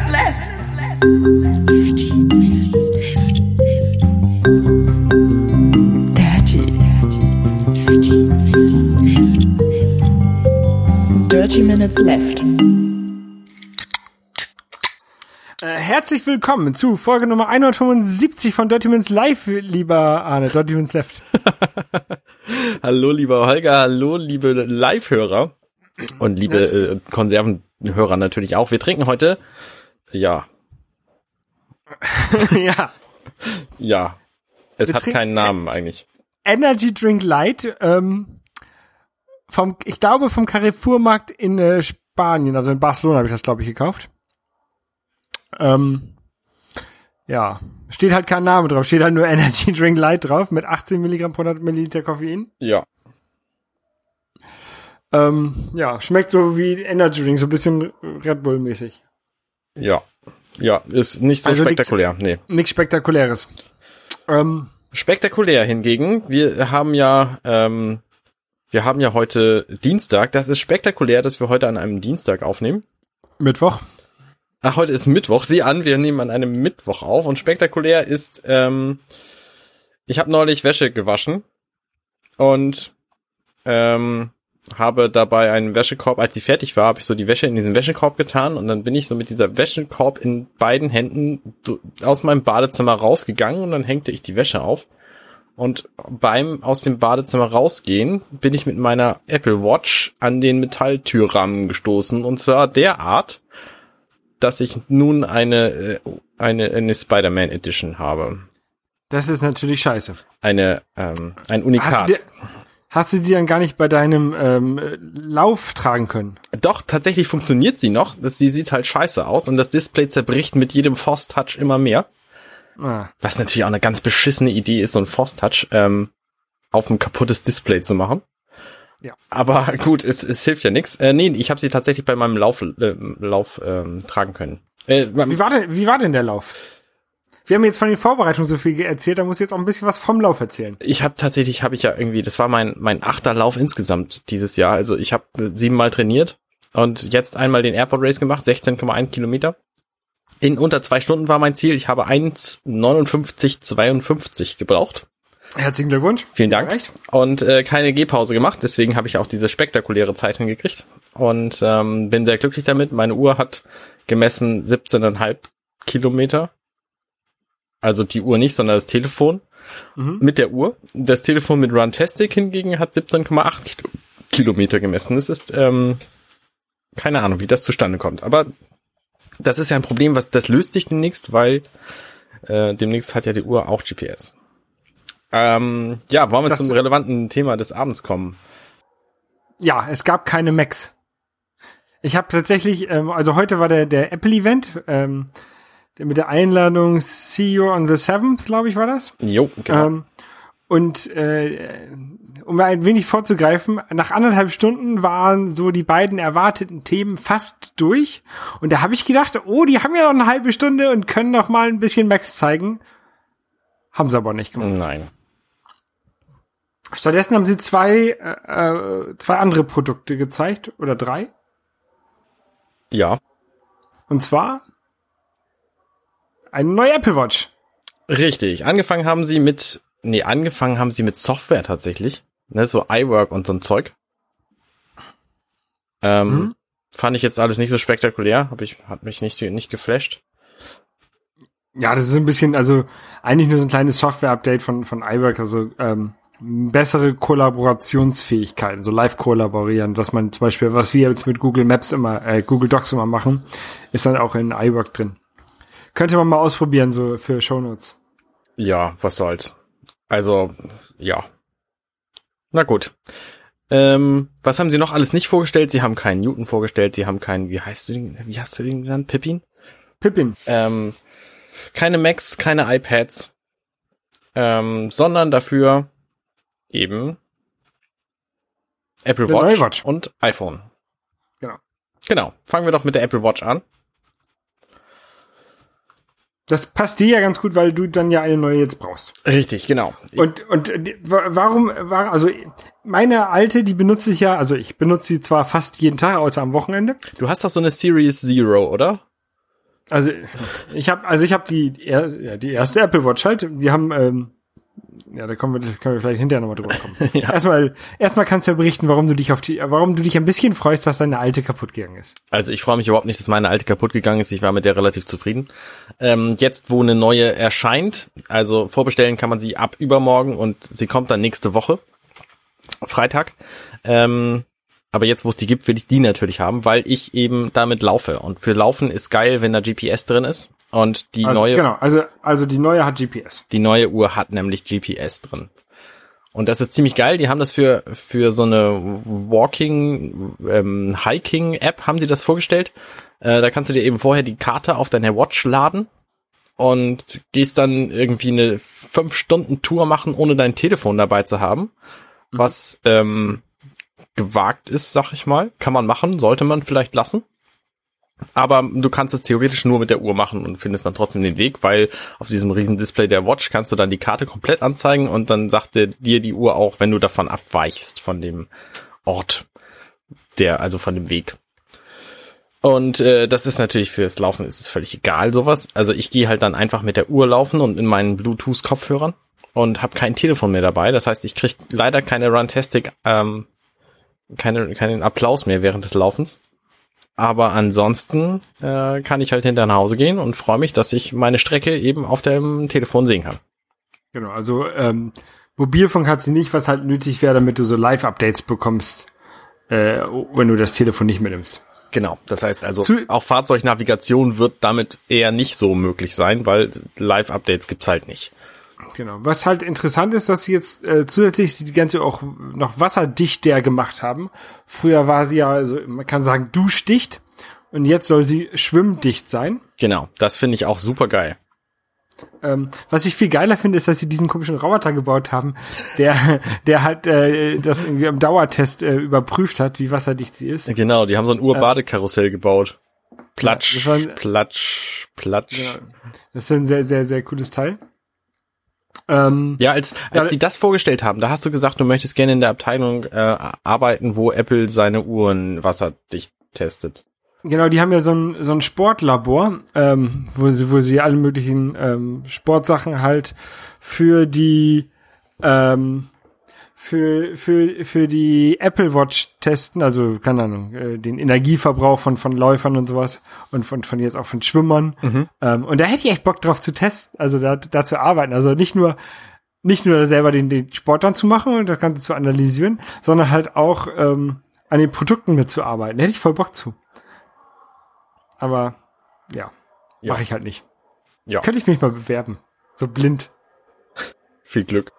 minutes left. 30 minutes left. 30, 30 minutes left. 30 minutes left. Herzlich willkommen zu Folge Nummer 175 von Dirty Minutes Live, lieber Arne, Dirty Minutes Left. hallo, lieber Holger, hallo, liebe Live-Hörer und liebe äh, Konservenhörer natürlich auch. Wir trinken heute, ja, ja. ja, es Wir hat keinen Namen eigentlich. Energy Drink Light, ähm, vom, ich glaube vom Carrefour-Markt in äh, Spanien, also in Barcelona habe ich das, glaube ich, gekauft. Ähm, ja, steht halt kein Name drauf, steht halt nur Energy Drink Light drauf mit 18 Milligramm pro 100 Milliliter Koffein. Ja, Ähm, ja, schmeckt so wie Energy Drink, so ein bisschen Red Bull mäßig. Ja, ja, ist nicht so Also spektakulär, nee. Nichts Spektakuläres. Ähm, Spektakulär hingegen, wir haben ja, ähm, wir haben ja heute Dienstag. Das ist spektakulär, dass wir heute an einem Dienstag aufnehmen. Mittwoch. Ach, heute ist Mittwoch. Sieh an, wir nehmen an einem Mittwoch auf. Und spektakulär ist, ähm, ich habe neulich Wäsche gewaschen und ähm, habe dabei einen Wäschekorb, als sie fertig war, habe ich so die Wäsche in diesen Wäschekorb getan und dann bin ich so mit dieser Wäschekorb in beiden Händen aus meinem Badezimmer rausgegangen und dann hängte ich die Wäsche auf. Und beim aus dem Badezimmer rausgehen bin ich mit meiner Apple Watch an den Metalltürrahmen gestoßen und zwar derart, dass ich nun eine äh, eine, eine Spider-Man Edition habe. Das ist natürlich scheiße. Eine ähm, ein Unikat. Hast du die dann gar nicht bei deinem ähm, äh, Lauf tragen können? Doch, tatsächlich funktioniert sie noch. Das, sie sieht halt scheiße aus und das Display zerbricht mit jedem Force Touch immer mehr. Ah, Was natürlich auch eine ganz beschissene Idee ist, so ein Force Touch ähm, auf ein kaputtes Display zu machen. Ja. Aber gut, es, es hilft ja nichts. Äh, nee, ich habe sie tatsächlich bei meinem Lauf, äh, Lauf ähm, tragen können. Äh, wie, war denn, wie war denn der Lauf? Wir haben jetzt von den Vorbereitungen so viel erzählt, da muss ich jetzt auch ein bisschen was vom Lauf erzählen. ich habe tatsächlich, habe ich ja irgendwie, das war mein mein achter Lauf insgesamt dieses Jahr. Also ich habe siebenmal trainiert und jetzt einmal den Airport Race gemacht, 16,1 Kilometer. In unter zwei Stunden war mein Ziel. Ich habe 1,59,52 gebraucht. Herzlichen Glückwunsch. Vielen Dank. Recht. Und äh, keine Gehpause gemacht, deswegen habe ich auch diese spektakuläre Zeit hingekriegt. Und ähm, bin sehr glücklich damit. Meine Uhr hat gemessen 17,5 Kilometer. Also die Uhr nicht, sondern das Telefon Mhm. mit der Uhr. Das Telefon mit Runtastic hingegen hat 17,8 Kilo Kilometer gemessen. Das ist ähm, keine Ahnung, wie das zustande kommt. Aber das ist ja ein Problem, was das löst sich demnächst, weil äh, demnächst hat ja die Uhr auch GPS. Ähm, ja, wollen wir Das- zum relevanten Thema des Abends kommen? Ja, es gab keine Macs. Ich habe tatsächlich, ähm, also heute war der, der Apple-Event, ähm, mit der Einladung See You on the 7th, glaube ich, war das. Jo, genau. Ähm, und äh, um ein wenig vorzugreifen, nach anderthalb Stunden waren so die beiden erwarteten Themen fast durch. Und da habe ich gedacht, oh, die haben ja noch eine halbe Stunde und können noch mal ein bisschen Max zeigen. Haben sie aber nicht gemacht. Nein. Stattdessen haben sie zwei, äh, äh, zwei andere Produkte gezeigt oder drei. Ja, Und zwar eine neue Apple Watch. richtig. Angefangen haben sie mit, nee, angefangen haben sie mit Software tatsächlich. Ne, so iWork und so ein Zeug. Ähm, Mhm. Fand ich jetzt alles nicht so spektakulär, hab ich, hat mich nicht, nicht geflasht. Ja, das ist ein bisschen, also eigentlich nur so ein kleines Software-Update von, von iWork, also ähm, bessere Kollaborationsfähigkeiten, so live kollaborieren, was man zum Beispiel, was wir jetzt mit Google Maps immer, äh, Google Docs immer machen, ist dann auch in iWork drin. Könnte man mal ausprobieren, so für Shownotes. Ja, was soll's. Also, ja. Na gut. Ähm, was haben sie noch alles nicht vorgestellt? Sie haben keinen Newton vorgestellt, sie haben keinen, wie heißt du, den- wie hast du den genannt? Pippin? Pippin. Ähm, keine Macs, keine iPads, ähm, sondern dafür eben Apple Watch. und iPhone. Genau. Genau. Fangen wir doch mit der Apple Watch an. Das passt dir ja ganz gut, weil du dann ja eine neue jetzt brauchst. Richtig, genau. Und, und wa- warum war, also meine alte, die benutze ich ja, also ich benutze sie zwar fast jeden Tag, außer am Wochenende. Du hast doch so eine Series Zero, oder? Also ich habe, also ich habe die, ja, die erste Apple Watch halt. Die haben, ähm, ja, da kommen wir, können wir vielleicht hinterher nochmal drüber kommen. Ja. Erstmal, erstmal kannst du ja berichten, warum du dich auf die, warum du dich ein bisschen freust, dass deine alte kaputt gegangen ist. Also ich freue mich überhaupt nicht, dass meine alte kaputt gegangen ist. Ich war mit der relativ zufrieden. Ähm, jetzt, wo eine neue erscheint, also vorbestellen kann man sie ab übermorgen und sie kommt dann nächste Woche, Freitag. Ähm, aber jetzt, wo es die gibt, will ich die natürlich haben, weil ich eben damit laufe. Und für Laufen ist geil, wenn da GPS drin ist. Und die Also, neue Genau, also, also die neue hat GPS. Die neue Uhr hat nämlich GPS drin. Und das ist ziemlich geil. Die haben das für, für so eine Walking, ähm, Hiking App haben sie das vorgestellt. Äh, da kannst du dir eben vorher die Karte auf deine Watch laden und gehst dann irgendwie eine fünf Stunden Tour machen, ohne dein Telefon dabei zu haben. Was, ähm, gewagt ist, sag ich mal. Kann man machen, sollte man vielleicht lassen. Aber du kannst es theoretisch nur mit der Uhr machen und findest dann trotzdem den Weg, weil auf diesem riesen Display der Watch kannst du dann die Karte komplett anzeigen und dann sagt dir, die Uhr auch, wenn du davon abweichst von dem Ort, der also von dem Weg. Und äh, das ist natürlich fürs Laufen ist es völlig egal sowas. Also ich gehe halt dann einfach mit der Uhr laufen und in meinen Bluetooth Kopfhörern und habe kein Telefon mehr dabei. Das heißt, ich krieg leider keine Runtastic, ähm, keine, keinen Applaus mehr während des Laufens. Aber ansonsten äh, kann ich halt hinter nach Hause gehen und freue mich, dass ich meine Strecke eben auf dem Telefon sehen kann. Genau, also ähm, Mobilfunk hat sie nicht, was halt nötig wäre, damit du so Live-Updates bekommst, äh, wenn du das Telefon nicht mitnimmst. Genau, das heißt also, Zu- auch Fahrzeugnavigation wird damit eher nicht so möglich sein, weil Live-Updates gibt's halt nicht. Genau. Was halt interessant ist, dass sie jetzt äh, zusätzlich die ganze auch noch wasserdichter gemacht haben. Früher war sie ja, also man kann sagen, duschdicht und jetzt soll sie schwimmdicht sein. Genau, das finde ich auch super geil. Ähm, was ich viel geiler finde, ist, dass sie diesen komischen Roboter gebaut haben, der, der halt äh, das irgendwie am Dauertest äh, überprüft hat, wie wasserdicht sie ist. Genau, die haben so ein Urbadekarussell gebaut. Platsch, Ja, war- platsch, platsch. Genau. Das ist ein sehr, sehr, sehr cooles Teil. Ähm, Ja, als, als Ja, die das vorgestellt haben, da hast du gesagt, du möchtest gerne in der Abteilung äh, arbeiten, wo Apple seine Uhren wasserdicht testet. Genau, die haben ja so ein, so ein Sportlabor, ähm, wo sie, wo sie alle möglichen ähm, Sportsachen halt für die ähm, für, für, für die Apple Watch testen, also, keine Ahnung, äh, den Energieverbrauch von, von Läufern und sowas und von, von jetzt auch von Schwimmern. Ähm, und da hätte ich echt Bock drauf zu testen, also da, da zu arbeiten. Also nicht nur, nicht nur selber den, den Sport dann zu machen und das Ganze zu analysieren, sondern halt auch ähm, an den Produkten mitzuarbeiten. Da hätte ich voll Bock zu. Aber ja, Ja. mache ich halt nicht. Ja, Könnte ich mich mal bewerben. So blind. viel Glück.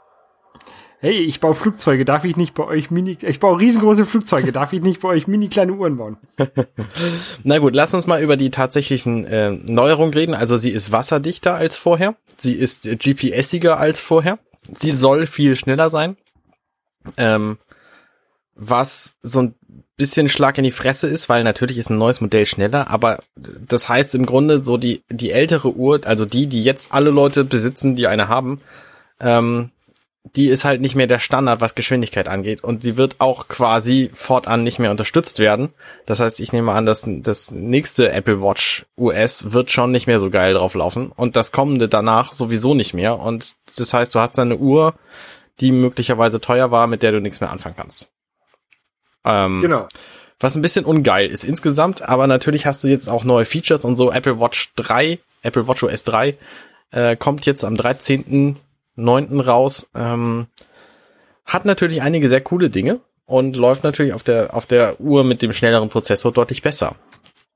Hey, ich baue Flugzeuge, darf ich nicht bei euch mini, ich baue riesengroße Flugzeuge, darf ich nicht bei euch mini kleine Uhren bauen? Na gut, lass uns mal über die tatsächlichen äh, Neuerungen reden. Also sie ist wasserdichter als vorher. Sie ist GPS-iger als vorher. Sie soll viel schneller sein. Ähm, was so ein bisschen Schlag in die Fresse ist, weil natürlich ist ein neues Modell schneller, aber das heißt im Grunde so die, die ältere Uhr, also die, die jetzt alle Leute besitzen, die eine haben, ähm, die ist halt nicht mehr der Standard, was Geschwindigkeit angeht. Und sie wird auch quasi fortan nicht mehr unterstützt werden. Das heißt, ich nehme an, dass das nächste Apple Watch US wird schon nicht mehr so geil drauf laufen. Und das kommende danach sowieso nicht mehr. Und das heißt, du hast dann eine Uhr, die möglicherweise teuer war, mit der du nichts mehr anfangen kannst. Ähm, Genau. was ein bisschen ungeil ist insgesamt, aber natürlich hast du jetzt auch neue Features und so. Apple Watch 3, Apple Watch OS 3 äh, kommt jetzt am 13.09. raus. Ähm, hat natürlich einige sehr coole Dinge und läuft natürlich auf der, auf der Uhr mit dem schnelleren Prozessor deutlich besser.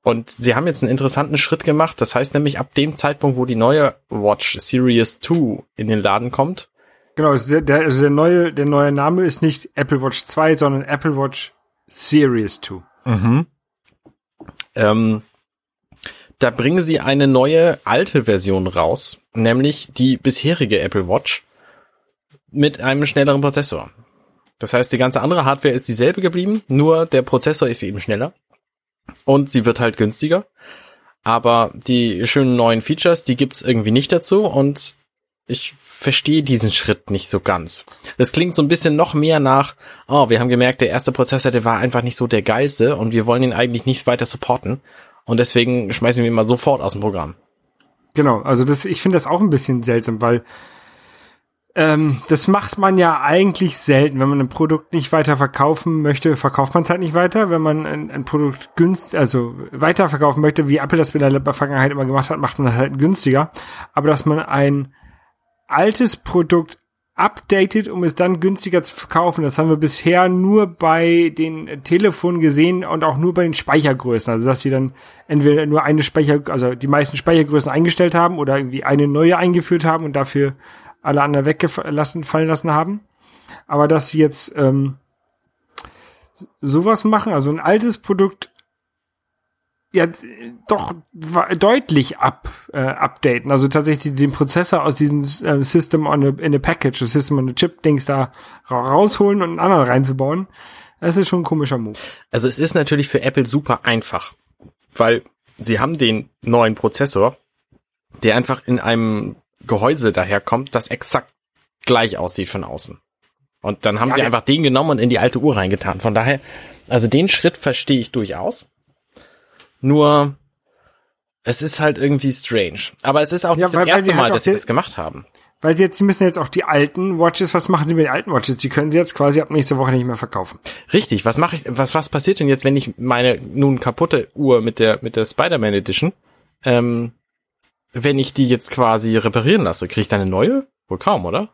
Und sie haben jetzt einen interessanten Schritt gemacht. Das heißt nämlich, ab dem Zeitpunkt, wo die neue Watch Series 2 in den Laden kommt, Genau, also der, also der neue, der neue Name ist nicht Apple Watch 2, sondern Apple Watch Series 2. Ähm, da bringen sie eine neue alte Version raus, nämlich die bisherige Apple Watch mit einem schnelleren Prozessor. Das heißt, die ganze andere Hardware ist dieselbe geblieben, nur der Prozessor ist eben schneller und sie wird halt günstiger. Aber die schönen neuen Features, die gibt's irgendwie nicht dazu und ich verstehe diesen Schritt nicht so ganz. Das klingt so ein bisschen noch mehr nach, oh, wir haben gemerkt, der erste Prozessor, der war einfach nicht so der geilste und wir wollen ihn eigentlich nicht weiter supporten. Und deswegen schmeißen wir ihn mal sofort aus dem Programm. Genau, also das, ich finde das auch ein bisschen seltsam, weil ähm, das macht man ja eigentlich selten. Wenn man ein Produkt nicht weiter verkaufen möchte, verkauft man es halt nicht weiter. Wenn man ein, ein Produkt günstig, also weiterverkaufen möchte, wie Apple das in der Vergangenheit immer gemacht hat, macht man das halt günstiger. Aber dass man ein altes Produkt updated, um es dann günstiger zu verkaufen. Das haben wir bisher nur bei den Telefonen gesehen und auch nur bei den Speichergrößen. Also dass sie dann entweder nur eine Speicher, also die meisten Speichergrößen eingestellt haben oder irgendwie eine neue eingeführt haben und dafür alle anderen weggelassen, fallen lassen haben. Aber dass sie jetzt ähm, sowas machen, also ein altes Produkt ja doch deutlich ab, äh, updaten. Also tatsächlich den Prozessor aus diesem äh, System on a, in a Package, das System on a Chip Dings da rausholen und einen anderen reinzubauen. Das ist schon ein komischer Move. Also es ist natürlich für Apple super einfach, weil sie haben den neuen Prozessor, der einfach in einem Gehäuse daherkommt, das exakt gleich aussieht von außen. Und dann haben ja, sie einfach den genommen und in die alte Uhr reingetan. Von daher, also den Schritt verstehe ich durchaus. Nur, es ist halt irgendwie strange. Aber es ist auch ja, nicht weil, das erste Mal, halt dass sie das gemacht haben. Weil sie jetzt, sie müssen jetzt auch die alten Watches, was machen sie mit den alten Watches? Die können sie jetzt quasi ab nächste Woche nicht mehr verkaufen. Richtig, was mache ich, was, was passiert denn jetzt, wenn ich meine nun kaputte Uhr mit der, mit der Spider-Man Edition, ähm, wenn ich die jetzt quasi reparieren lasse, kriege ich da eine neue? Wohl kaum, oder?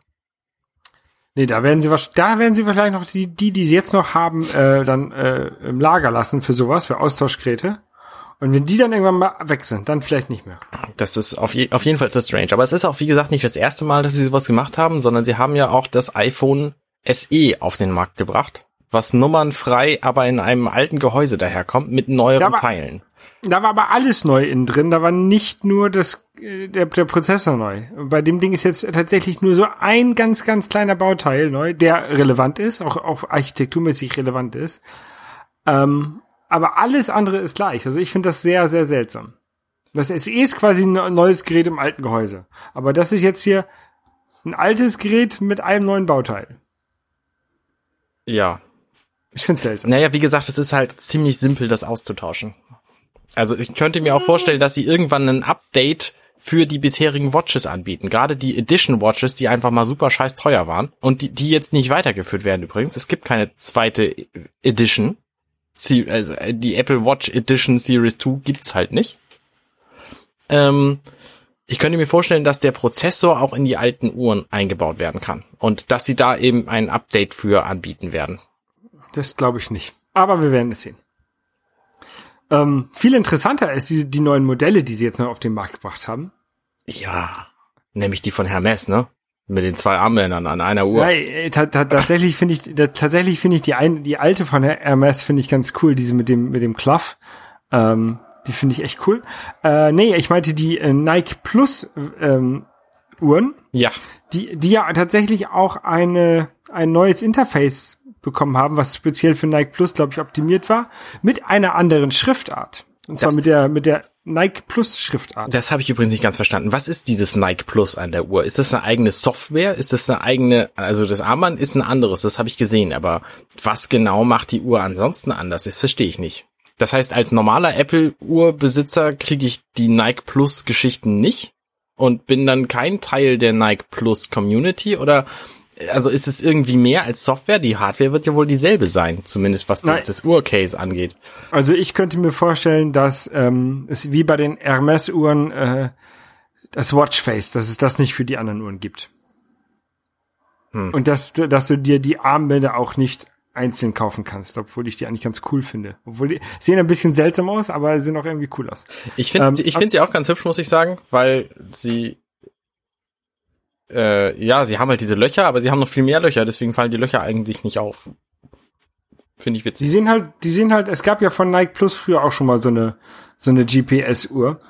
Nee, da werden sie wahrscheinlich, da werden sie wahrscheinlich noch die, die, die sie jetzt noch haben, äh, dann äh, im Lager lassen für sowas, für Austauschgeräte. Und wenn die dann irgendwann mal weg sind, dann vielleicht nicht mehr. Das ist auf, je, auf jeden Fall ist strange. Aber es ist auch, wie gesagt, nicht das erste Mal, dass sie sowas gemacht haben, sondern sie haben ja auch das iPhone SE auf den Markt gebracht, was nummernfrei, aber in einem alten Gehäuse daherkommt, mit neueren da war, Teilen. Da war aber alles neu innen drin. Da war nicht nur das, äh, der, der Prozessor neu. Bei dem Ding ist jetzt tatsächlich nur so ein ganz, ganz kleiner Bauteil neu, der relevant ist, auch, auch architekturmäßig relevant ist. Ähm, aber alles andere ist gleich. Also ich finde das sehr, sehr seltsam. Das SE ist quasi ein neues Gerät im alten Gehäuse. Aber das ist jetzt hier ein altes Gerät mit einem neuen Bauteil. Ja. Ich finde es seltsam. Naja, wie gesagt, es ist halt ziemlich simpel, das auszutauschen. Also ich könnte mir auch vorstellen, dass sie irgendwann ein Update für die bisherigen Watches anbieten. Gerade die Edition Watches, die einfach mal super scheiß teuer waren und die, die jetzt nicht weitergeführt werden übrigens. Es gibt keine zweite Edition also äh, die Apple Watch Edition Series 2 gibt's halt nicht. Ähm, ich könnte mir vorstellen, dass der Prozessor auch in die alten Uhren eingebaut werden kann und dass sie da eben ein Update für anbieten werden. Das glaube ich nicht. Aber wir werden es sehen. Ähm, viel interessanter ist die, die neuen Modelle, die sie jetzt noch auf den Markt gebracht haben. Ja, nämlich die von Hermes, ne? Mit den zwei Armbändern an einer Uhr. Ja, tatsächlich finde ich, tatsächlich finde ich die ein, die alte von Hermes finde ich ganz cool, diese mit dem, mit dem Cluff. Ähm, die finde ich echt cool. Äh, nee, ich meinte die äh, Nike Plus ähm, Uhren. Ja. Die, die ja tatsächlich auch eine, ein neues Interface bekommen haben, was speziell für Nike Plus, glaube ich, optimiert war, mit einer anderen Schriftart. Und zwar das, mit der, mit der Nike Plus Schriftart. Das habe ich übrigens nicht ganz verstanden. Was ist dieses Nike Plus an der Uhr? Ist das eine eigene Software? Ist das eine eigene, also das Armband ist ein anderes, das habe ich gesehen, aber was genau macht die Uhr ansonsten anders? Das verstehe ich nicht. Das heißt, als normaler Apple-Uhrbesitzer kriege ich die Nike Plus Geschichten nicht und bin dann kein Teil der Nike Plus Community oder also ist es irgendwie mehr als Software? Die Hardware wird ja wohl dieselbe sein, zumindest was Nein. das Uhrcase angeht. Also ich könnte mir vorstellen, dass ähm, es wie bei den Hermes-Uhren äh, das Watchface, dass es das nicht für die anderen Uhren gibt. Hm. Und dass, dass du dir die Armbänder auch nicht einzeln kaufen kannst, obwohl ich die eigentlich ganz cool finde. Obwohl die sehen ein bisschen seltsam aus, aber sehen auch irgendwie cool aus. Ich finde ähm, ich finde sie auch ganz hübsch, muss ich sagen, weil sie äh, ja, sie haben halt diese Löcher, aber sie haben noch viel mehr Löcher, deswegen fallen die Löcher eigentlich nicht auf. Finde ich witzig. Die sehen halt, die sehen halt, es gab ja von Nike Plus früher auch schon mal so eine, so eine GPS-Uhr.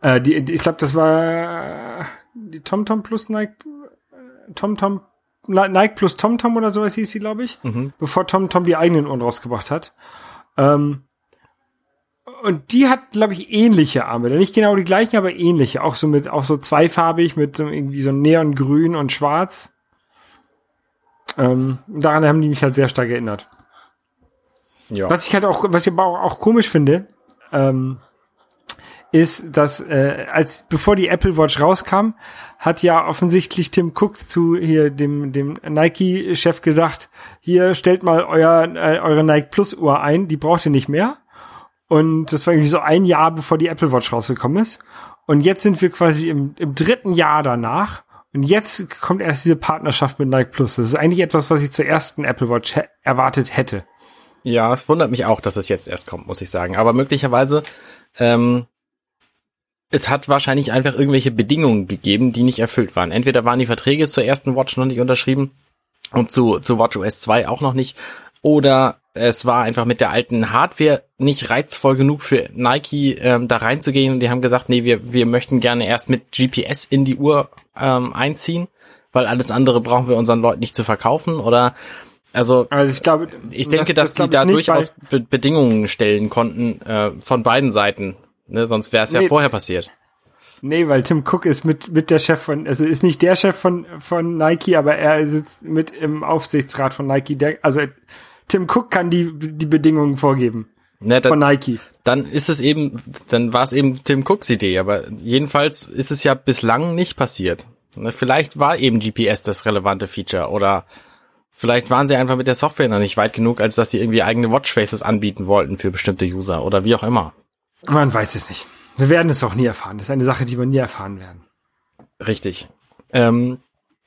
Äh, die, die, ich glaube, das war die TomTom Plus Nike, TomTom, Nike Plus TomTom oder sowas hieß sie, glaube ich, mhm. bevor TomTom die eigenen Uhren rausgebracht hat. Ähm, und die hat, glaube ich, ähnliche Armbänder. Nicht genau die gleichen, aber ähnliche. Auch so mit, auch so zweifarbig mit so irgendwie so Neongrün und Schwarz. Ähm, daran haben die mich halt sehr stark erinnert. Ja. Was ich halt auch, was ich aber auch, auch komisch finde, ähm, ist, dass äh, als bevor die Apple Watch rauskam, hat ja offensichtlich Tim Cook zu hier dem dem Nike Chef gesagt, hier stellt mal euer äh, eure Nike Plus Uhr ein, die braucht ihr nicht mehr. Und das war irgendwie so ein Jahr bevor die Apple Watch rausgekommen ist. Und jetzt sind wir quasi im, im dritten Jahr danach. Und jetzt kommt erst diese Partnerschaft mit Nike Plus. Das ist eigentlich etwas, was ich zur ersten Apple Watch erwartet hätte. Ja, es wundert mich auch, dass es jetzt erst kommt, muss ich sagen. Aber möglicherweise ähm, es hat wahrscheinlich einfach irgendwelche Bedingungen gegeben, die nicht erfüllt waren. Entweder waren die Verträge zur ersten Watch noch nicht unterschrieben und zu, zu WatchOS 2 auch noch nicht, oder es war einfach mit der alten Hardware nicht reizvoll genug für Nike ähm, da reinzugehen und die haben gesagt, nee, wir, wir möchten gerne erst mit GPS in die Uhr ähm, einziehen, weil alles andere brauchen wir unseren Leuten nicht zu verkaufen oder also, Also ich glaube, ich denke, das- dass das die da nicht, durchaus Be Bedingungen stellen konnten äh, von beiden Seiten. Ne, sonst wäre es ja Nee. vorher passiert. Nee, weil Tim Cook ist mit, mit der Chef von, also ist nicht der Chef von, von Nike, aber er sitzt mit im Aufsichtsrat von Nike. Der, also Tim Cook kann die, die Bedingungen vorgeben von dann, Nike. dann ist es eben, dann war es eben Tim Cooks Idee, aber jedenfalls ist es ja bislang nicht passiert. Vielleicht war eben GPS das relevante Feature oder vielleicht waren sie einfach mit der Software noch nicht weit genug, als dass sie irgendwie eigene Watchfaces anbieten wollten für bestimmte User oder wie auch immer. Man weiß es nicht. Wir werden es auch nie erfahren. Das ist eine Sache, die wir nie erfahren werden. Richtig. Ähm,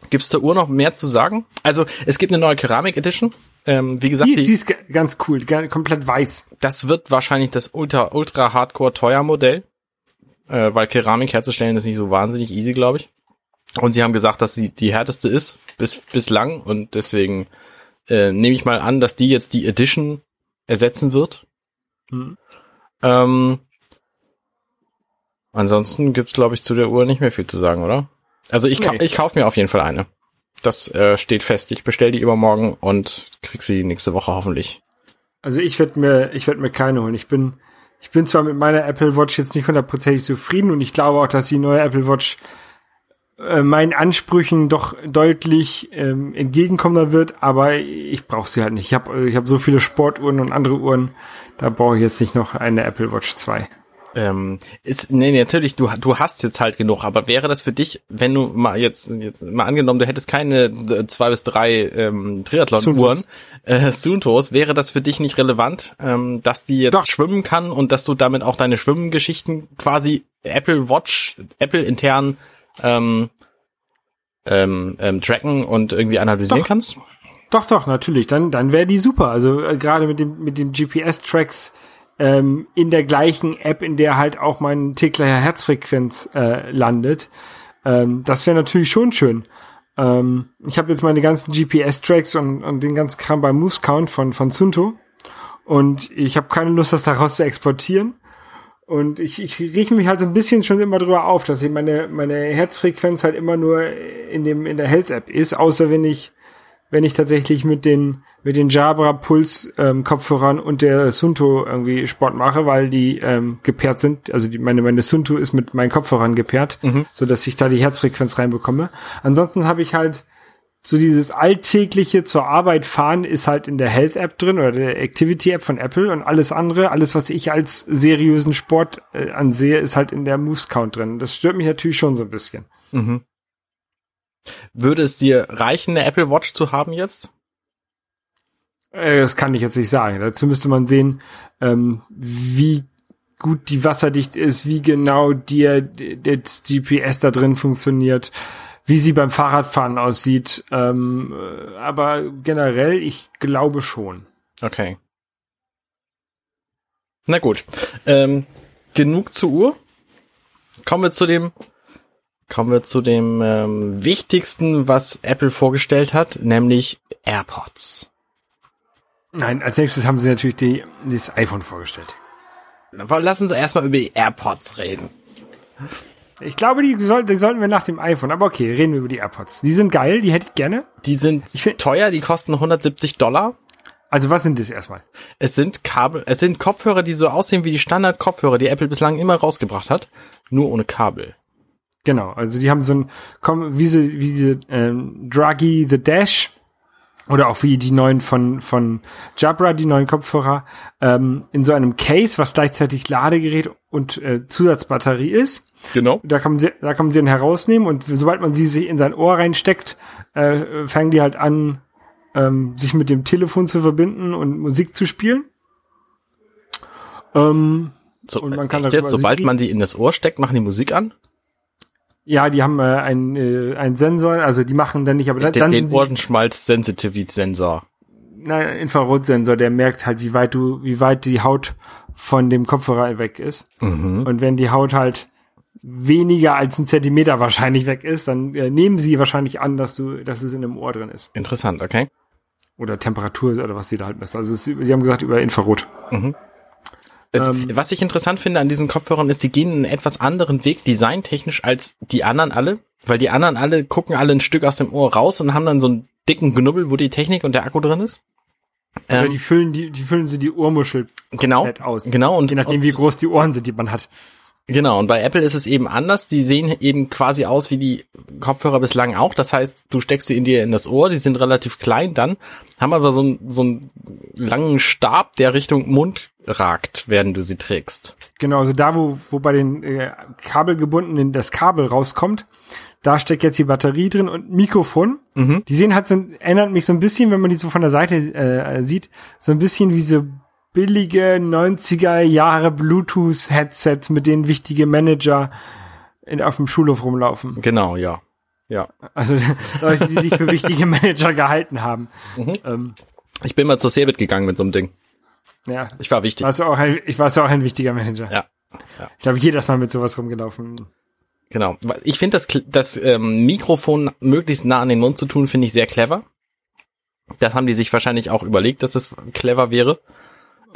Gibt es zur Uhr noch mehr zu sagen? Also es gibt eine neue Keramik Edition. Ähm, wie gesagt, Die, die, sie ist ganz cool, komplett weiß. das wird wahrscheinlich das ultra ultra Hardcore teuer Modell, äh, weil Keramik herzustellen ist nicht so wahnsinnig easy, glaube ich. Und sie haben gesagt, dass sie die härteste ist bis bislang und deswegen äh, nehme ich mal an, dass die jetzt die Edition ersetzen wird. Hm. Ähm, ansonsten gibt's glaube ich zu der Uhr nicht mehr viel zu sagen, oder? Also ich, Nee. ich kauf mir auf jeden Fall eine. Das äh, steht fest. Ich bestell die übermorgen und krieg sie nächste Woche hoffentlich. Also ich werde mir, ich werde mir keine holen. Ich bin, ich bin zwar mit meiner Apple Watch jetzt nicht hundertprozentig zufrieden und ich glaube auch, dass die neue Apple Watch äh, meinen Ansprüchen doch deutlich ähm, entgegenkommender wird, aber ich brauche sie halt nicht. Ich habe ich hab so viele Sportuhren und andere Uhren, da brauche ich jetzt nicht noch eine Apple Watch 2. Ähm, ist, nee, natürlich, du, du hast jetzt halt genug, aber wäre das für dich, wenn du mal jetzt, jetzt mal angenommen, du hättest keine zwei bis drei ähm, Triathlon-Uhren, äh, Suntos, wäre das für dich nicht relevant, ähm, dass die jetzt Doch. schwimmen kann und dass du damit auch deine Schwimmgeschichten quasi Apple Watch, Apple intern ähm, ähm, ähm, tracken und irgendwie analysieren Doch. kannst? Doch, doch, natürlich. Dann, dann wäre die super. Also äh, gerade mit dem mit den GPS-Tracks ähm, in der gleichen App, in der halt auch mein täglicher Herzfrequenz äh, landet. Ähm, das wäre natürlich schon schön. Ähm, ich habe jetzt meine ganzen GPS-Tracks und, und den ganzen Kram bei Moves Count von von Sunto und ich habe keine Lust, das daraus zu exportieren. Und ich, ich rieche mich halt so ein bisschen schon immer drüber auf, dass eben meine, meine Herzfrequenz halt immer nur in dem, in der Health-App ist, außer wenn ich, wenn ich tatsächlich mit den, mit den Jabra Puls, ähm, Kopfhörern und der Sunto irgendwie Sport mache, weil die, ähm, gepaart sind. Also die, meine, meine Sunto ist mit meinen Kopfhörern gepaart, so dass ich da die Herzfrequenz reinbekomme. Ansonsten habe ich halt, so dieses alltägliche zur Arbeit fahren ist halt in der Health App drin oder der Activity App von Apple und alles andere, alles was ich als seriösen Sport äh, ansehe, ist halt in der Moves Count drin. Das stört mich natürlich schon so ein bisschen. Mhm. Würde es dir reichen, eine Apple Watch zu haben jetzt? Äh, das kann ich jetzt nicht sagen. Dazu müsste man sehen, ähm, wie gut die wasserdicht ist, wie genau dir das GPS da drin funktioniert, wie sie beim Fahrradfahren aussieht. Ähm, äh, aber generell, ich glaube schon. Okay. Na gut. Ähm, genug zur Uhr. Kommen wir zu dem, kommen wir zu dem ähm, wichtigsten, was Apple vorgestellt hat, nämlich AirPods. Nein, als nächstes haben sie natürlich die, das iPhone vorgestellt. Aber lassen Sie erstmal über die AirPods reden. Ich glaube, die, soll, die sollten wir nach dem iPhone. Aber okay, reden wir über die AirPods. Die sind geil, die hätte ich gerne. Die sind find- teuer, die kosten 170 Dollar. Also was sind das erstmal? Es sind Kabel, es sind Kopfhörer, die so aussehen wie die Standard-Kopfhörer, die Apple bislang immer rausgebracht hat, nur ohne Kabel. Genau, also die haben so ein, komm, wie sie, wie sie, ähm, Druggy the Dash oder auch wie die neuen von, von Jabra, die neuen Kopfhörer, ähm, in so einem Case, was gleichzeitig Ladegerät und äh, Zusatzbatterie ist. Genau. Da kann man sie, da kann man sie dann herausnehmen und sobald man sie sich in sein Ohr reinsteckt, äh, fangen die halt an, ähm, sich mit dem Telefon zu verbinden und Musik zu spielen. Ähm, So, Und man kann echt darüber jetzt, sobald man die in das Ohr steckt, machen die Musik an? Ja, die haben äh, einen äh, einen Sensor, also die machen dann nicht, aber dann, Den, den Ohrenschmalz-Sensitivity-Sensor. na, Infrarotsensor, der merkt halt, wie weit du, wie weit die Haut von dem Kopfhörer weg ist. Mhm. Und wenn die Haut halt weniger als ein Zentimeter wahrscheinlich weg ist, dann äh, nehmen sie wahrscheinlich an, dass du, dass es in dem Ohr drin ist. Interessant, okay. Oder Temperatur oder was sie da halt messen. Also es, sie haben gesagt über Infrarot. Es, Ähm. was ich interessant finde an diesen Kopfhörern ist, die gehen einen etwas anderen Weg, designtechnisch, als die anderen alle. Weil die anderen alle gucken alle ein Stück aus dem Ohr raus und haben dann so einen dicken Knubbel, wo die Technik und der Akku drin ist. Oder Ähm, die füllen die, die füllen sie die Ohrmuschel genau, komplett aus. genau und Je nachdem, wie groß die Ohren sind, die man hat. Genau, und bei Apple ist es eben anders. Die sehen eben quasi aus wie die Kopfhörer bislang auch. Das heißt, du steckst sie in dir in das Ohr, die sind relativ klein dann, haben aber so, einen so einen langen Stab, der Richtung Mund ragt, während du sie trägst. Genau, also da, wo, wo bei den äh, kabelgebundenen das Kabel rauskommt, da steckt jetzt die Batterie drin und Mikrofon. Mhm. Die sehen halt so, erinnert mich so ein bisschen, wenn man die so von der Seite äh, sieht, so ein bisschen wie so billige 90er Jahre Bluetooth-Headsets, mit denen wichtige Manager in, auf dem Schulhof rumlaufen. Genau, ja. Ja. Also Leute, die sich für wichtige Manager gehalten haben. Mhm. Ähm, Ich bin mal zur Cebit gegangen mit so einem Ding. ja, Ich war wichtig. warst du auch ein, ich war ja auch ein wichtiger Manager. Ja. Ja. Ich glaube, jeder ist mal mit sowas rumgelaufen. Genau. Ich finde das, das ähm, Mikrofon möglichst nah an den Mund zu tun, finde ich sehr clever. Das haben die sich wahrscheinlich auch überlegt, dass es clever wäre.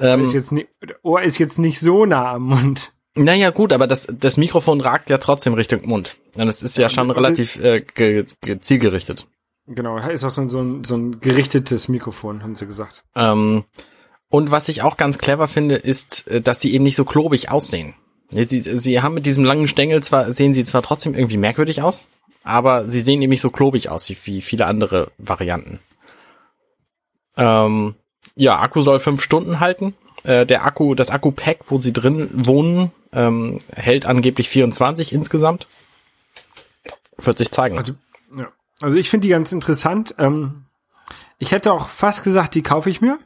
Ist Ähm, jetzt nie, Ohr ist jetzt nicht so nah am Mund. naja, gut, aber das, das Mikrofon ragt ja trotzdem Richtung Mund. Und es ist ja schon und- relativ äh, ge, ge, zielgerichtet. Genau, ist auch so, ein- so, ein, so ein gerichtetes Mikrofon, haben sie gesagt. Ähm, und was ich auch ganz clever finde, ist, äh, dass sie eben nicht so klobig aussehen. Sie, sie haben mit diesem langen Stängel zwar, sehen sie zwar trotzdem irgendwie merkwürdig aus, aber sie sehen eben nicht so klobig aus wie, wie viele andere Varianten. Ähm, ja, Akku soll fünf Stunden halten. Äh, der Akku, das Akku-Pack, wo sie drin wohnen, ähm, hält angeblich 24 insgesamt. Wird sich zeigen. Also, ja. also ich finde die ganz interessant. Ähm, ich hätte auch fast gesagt, die kaufe ich mir.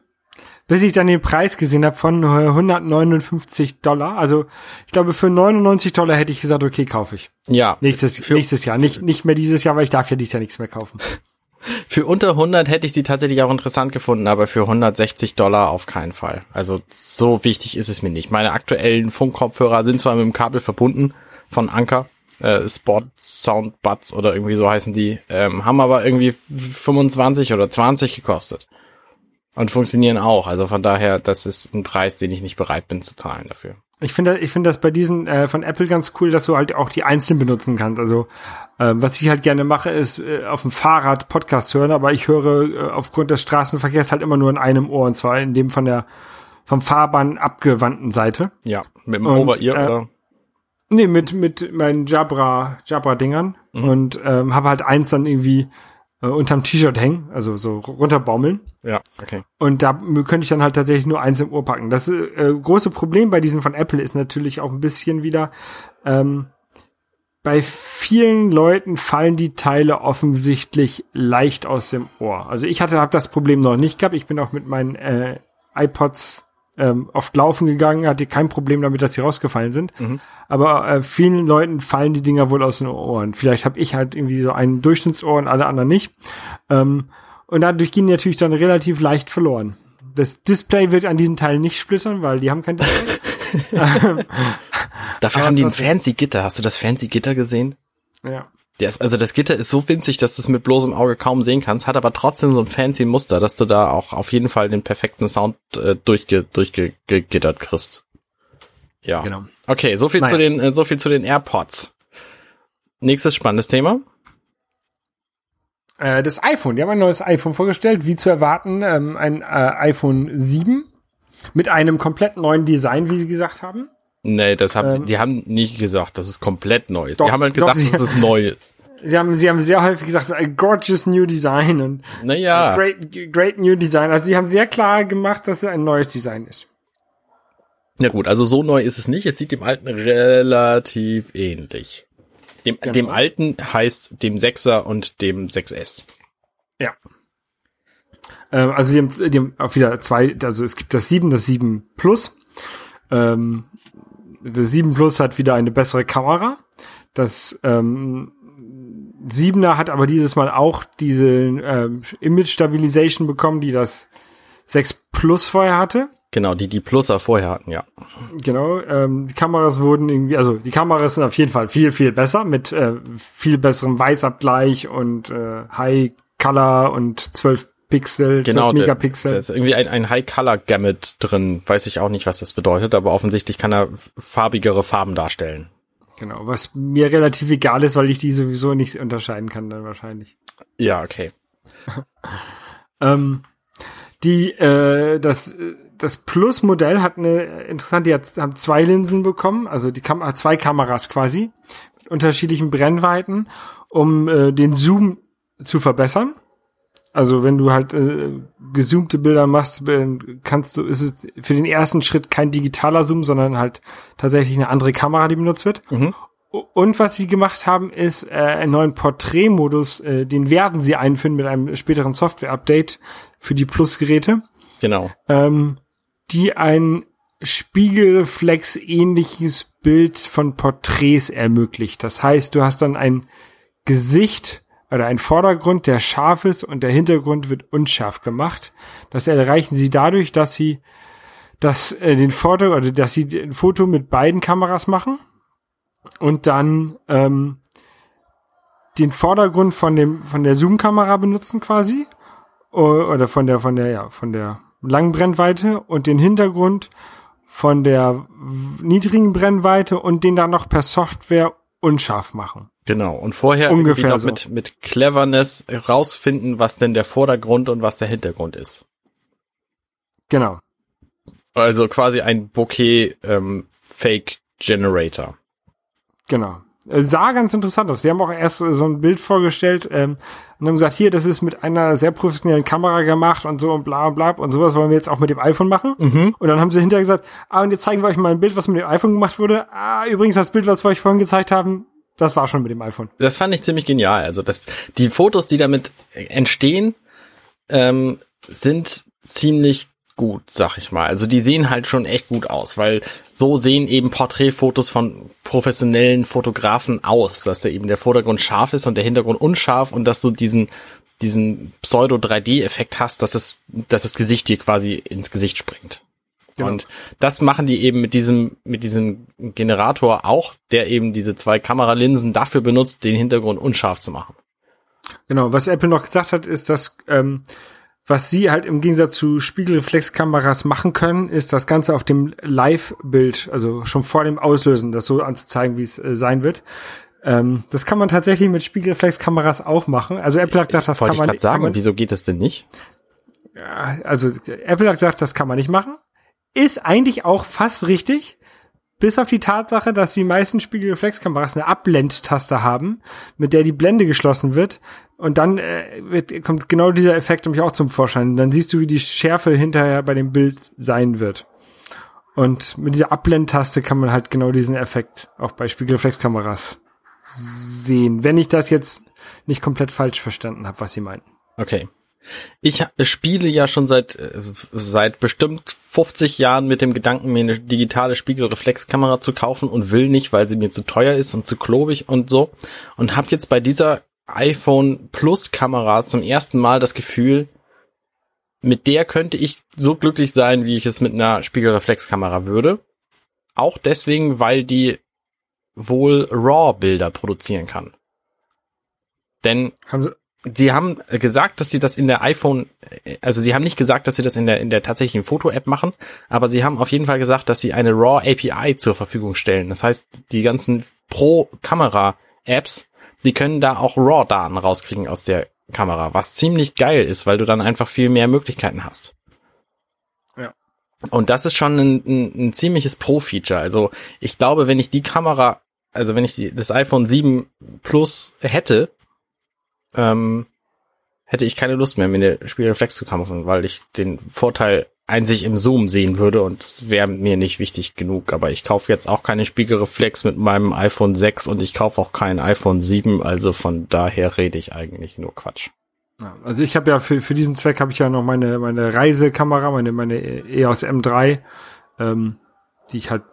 Bis ich dann den Preis gesehen habe von äh, 159 Dollar. Also ich glaube, für 99 Dollar hätte ich gesagt, okay, kaufe ich. ja, Nächstes, nächstes Jahr. Nicht, nicht mehr dieses Jahr, weil ich darf ja dieses Jahr nichts mehr kaufen. Für unter 100 hätte ich sie tatsächlich auch interessant gefunden, aber für 160 Dollar auf keinen Fall. Also so wichtig ist es mir nicht. Meine aktuellen Funkkopfhörer sind zwar mit dem Kabel verbunden von Anker, äh, Sport Sound Buds oder irgendwie so heißen die, ähm, haben aber irgendwie 25 oder 20 gekostet. Und funktionieren auch. Also von daher, das ist ein Preis, den ich nicht bereit bin zu zahlen dafür. Ich finde, ich finde das bei diesen äh, von Apple ganz cool, dass du halt auch die einzeln benutzen kannst. Also ähm, was ich halt gerne mache, ist äh, auf dem Fahrrad Podcast hören, aber ich höre äh, aufgrund des Straßenverkehrs halt immer nur in einem Ohr und zwar in dem von der vom Fahrbahn abgewandten Seite. Ja, mit dem Und, Over-Ear äh, oder? Nee, mit mit meinen Jabra Jabra Dingern und ähm, habe halt eins dann irgendwie äh, unterm T-Shirt hängen, also so runterbaumeln. Ja, okay. Und da könnte ich dann halt tatsächlich nur eins im Ohr packen. Das äh, große Problem bei diesen von Apple ist natürlich auch ein bisschen wieder, ähm, bei vielen Leuten fallen die Teile offensichtlich leicht aus dem Ohr. Also ich hatte hab das Problem noch nicht gehabt. Ich bin auch mit meinen äh, iPods ähm, oft laufen gegangen, hatte kein Problem damit, dass sie rausgefallen sind. Mhm. Aber äh, vielen Leuten fallen die Dinger wohl aus den Ohren. Vielleicht habe ich halt irgendwie so ein Durchschnittsohr und alle anderen nicht. Ähm, und dadurch gehen die natürlich dann relativ leicht verloren. Das Display wird an diesen Teilen nicht splittern, weil die haben kein Display. Dafür Aber haben die ein fancy Gitter. Hast du das fancy Gitter gesehen? ja. Ist, also das Gitter ist so winzig, dass du es mit bloßem Auge kaum sehen kannst, hat aber trotzdem so ein fancy Muster, dass du da auch auf jeden Fall den perfekten Sound äh, durchge, durchgegittert kriegst. Ja. Genau. Okay, so viel Naja. zu den, äh, so viel zu den AirPods. Nächstes spannendes Thema. Äh, das iPhone, die haben ein neues iPhone vorgestellt, wie zu erwarten, ähm, ein äh, iPhone 7 mit einem komplett neuen Design, wie sie gesagt haben. Nee, das haben sie, Ähm. die haben nicht gesagt, dass es komplett neu ist. Doch, die haben halt doch, gesagt, sie- dass es neu ist. Sie haben, sie haben sehr häufig gesagt, a gorgeous new design und Naja, great, great new design. Also sie haben sehr klar gemacht, dass es ein neues Design ist. ja gut, also so neu ist es nicht. Es sieht dem alten relativ ähnlich. Dem, Genau. dem alten heißt dem 6er und dem 6S. Ja. Ähm, also die haben, die haben auch wieder zwei, also es gibt das 7, das 7 Plus. Ähm, das 7 Plus hat wieder eine bessere Kamera. Das ähm, 7er hat aber dieses Mal auch diese ähm, Image Stabilization bekommen, die das 6 Plus vorher hatte. Genau, die die Pluser vorher hatten, ja. Genau, ähm, die Kameras wurden irgendwie, also die Kameras sind auf jeden Fall viel, viel besser mit äh, viel besserem Weißabgleich und äh, High Color und 12 Pixel, 12 Genau, Megapixel. da ist irgendwie ein, ein High-Color-Gamut drin. Weiß ich auch nicht, was das bedeutet, aber offensichtlich kann er farbigere Farben darstellen. genau, was mir relativ egal ist, weil ich die sowieso nicht unterscheiden kann dann wahrscheinlich. Ja, okay. Ähm, die, äh, das, das Plus-Modell hat eine interessante, die hat, haben zwei Linsen bekommen, also die Kam hat zwei Kameras quasi, mit unterschiedlichen Brennweiten, um äh, den Zoom zu verbessern. Also wenn du halt äh, gezoomte Bilder machst, äh, kannst du, ist es für den ersten Schritt kein digitaler Zoom, sondern halt tatsächlich eine andere Kamera, die benutzt wird. Mhm. Und was sie gemacht haben, ist äh, einen neuen Porträtmodus, äh, den werden sie einführen mit einem späteren Software-Update für die Plus-Geräte, Genau. ähm, die ein Spiegelreflex-ähnliches Bild von Porträts ermöglicht. Das heißt, du hast dann ein Gesicht oder ein Vordergrund, der scharf ist und der Hintergrund wird unscharf gemacht. Das erreichen sie dadurch, dass sie das, äh, den Foto oder dass sie ein Foto mit beiden Kameras machen und dann ähm, den Vordergrund von dem von der Zoom-Kamera benutzen quasi oder von der von der ja von der langen Brennweite und den Hintergrund von der niedrigen Brennweite und den dann noch per Software unscharf machen. Genau. Und vorher Ungefähr noch so. mit, mit Cleverness rausfinden, was denn der Vordergrund und was der Hintergrund ist. Genau. Also quasi ein Bokeh ähm, Fake Generator. Genau. Äh, Sah ganz interessant aus. Sie haben auch erst äh, so ein Bild vorgestellt ähm, und haben gesagt, hier, das ist mit einer sehr professionellen Kamera gemacht und so und bla bla und sowas wollen wir jetzt auch mit dem iPhone machen. Mhm. Und dann haben sie hinterher gesagt, ah, und jetzt zeigen wir euch mal ein Bild, was mit dem iPhone gemacht wurde. Ah, übrigens, das Bild, was wir euch vorhin gezeigt haben, das war schon mit dem iPhone. Das fand ich ziemlich genial. Also das, die Fotos, die damit entstehen, ähm, sind ziemlich gut, sag ich mal. Also die sehen halt schon echt gut aus, weil so sehen eben Porträtfotos von professionellen Fotografen aus, dass da eben der Vordergrund scharf ist und der Hintergrund unscharf und dass du diesen diesen Pseudo 3D-Effekt hast, dass es, dass das Gesicht dir quasi ins Gesicht springt. Genau. Und das machen die eben mit diesem, mit diesem Generator auch, der eben diese zwei Kameralinsen dafür benutzt, den Hintergrund unscharf zu machen. Genau, was Apple noch gesagt hat, ist, dass ähm, was sie halt im Gegensatz zu Spiegelreflexkameras machen können, ist das Ganze auf dem Live-Bild, also schon vor dem Auslösen, das so anzuzeigen, wie es äh, sein wird. Ähm, das kann man tatsächlich mit Spiegelreflexkameras auch machen. Also Apple hat gesagt, das Wollte kann man, ich gerade sagen, kann man wieso geht das denn nicht? ja, also Apple hat gesagt, das kann man nicht machen. Ist eigentlich auch fast richtig. Bis auf die Tatsache, dass die meisten Spiegelreflexkameras eine Abblendtaste haben, mit der die Blende geschlossen wird. Und dann äh, wird, kommt genau dieser Effekt nämlich auch zum Vorschein. Dann siehst du, wie die Schärfe hinterher bei dem Bild sein wird. Und mit dieser Abblendtaste kann man halt genau diesen Effekt auch bei Spiegelreflexkameras sehen. Wenn ich das jetzt nicht komplett falsch verstanden habe, was sie meinten. Okay. Ich spiele ja schon seit äh, seit bestimmt 50 Jahren mit dem Gedanken, mir eine digitale Spiegelreflexkamera zu kaufen und will nicht, weil sie mir zu teuer ist und zu klobig und so. Und habe jetzt bei dieser iPhone Plus Kamera zum ersten Mal das Gefühl, mit der könnte ich so glücklich sein, wie ich es mit einer Spiegelreflexkamera würde. Auch deswegen, weil die wohl RAW-Bilder produzieren kann. Denn Haben sie, Sie haben gesagt, dass sie das in der iPhone, also sie haben nicht gesagt, dass sie das in der in der tatsächlichen Foto-App machen, aber sie haben auf jeden Fall gesagt, dass sie eine RAW API zur Verfügung stellen. Das heißt, die ganzen Pro-Kamera-Apps, die können da auch RAW-Daten rauskriegen aus der Kamera, was ziemlich geil ist, weil du dann einfach viel mehr Möglichkeiten hast. Ja. Und das ist schon ein, ein, ein ziemliches Pro-Feature. Also ich glaube, wenn ich die Kamera also wenn ich die, das iPhone 7 Plus hätte, ähm, hätte ich keine Lust mehr, mir eine Spiegelreflex zu kaufen, weil ich den Vorteil einzig im Zoom sehen würde und das wäre mir nicht wichtig genug. Aber ich kaufe jetzt auch keine Spiegelreflex mit meinem iPhone 6 und ich kaufe auch kein iPhone 7, also von daher rede ich eigentlich nur Quatsch. Also ich habe ja für, für diesen Zweck habe ich ja noch meine, meine Reisekamera, meine, meine EOS M3, ähm, die ich halt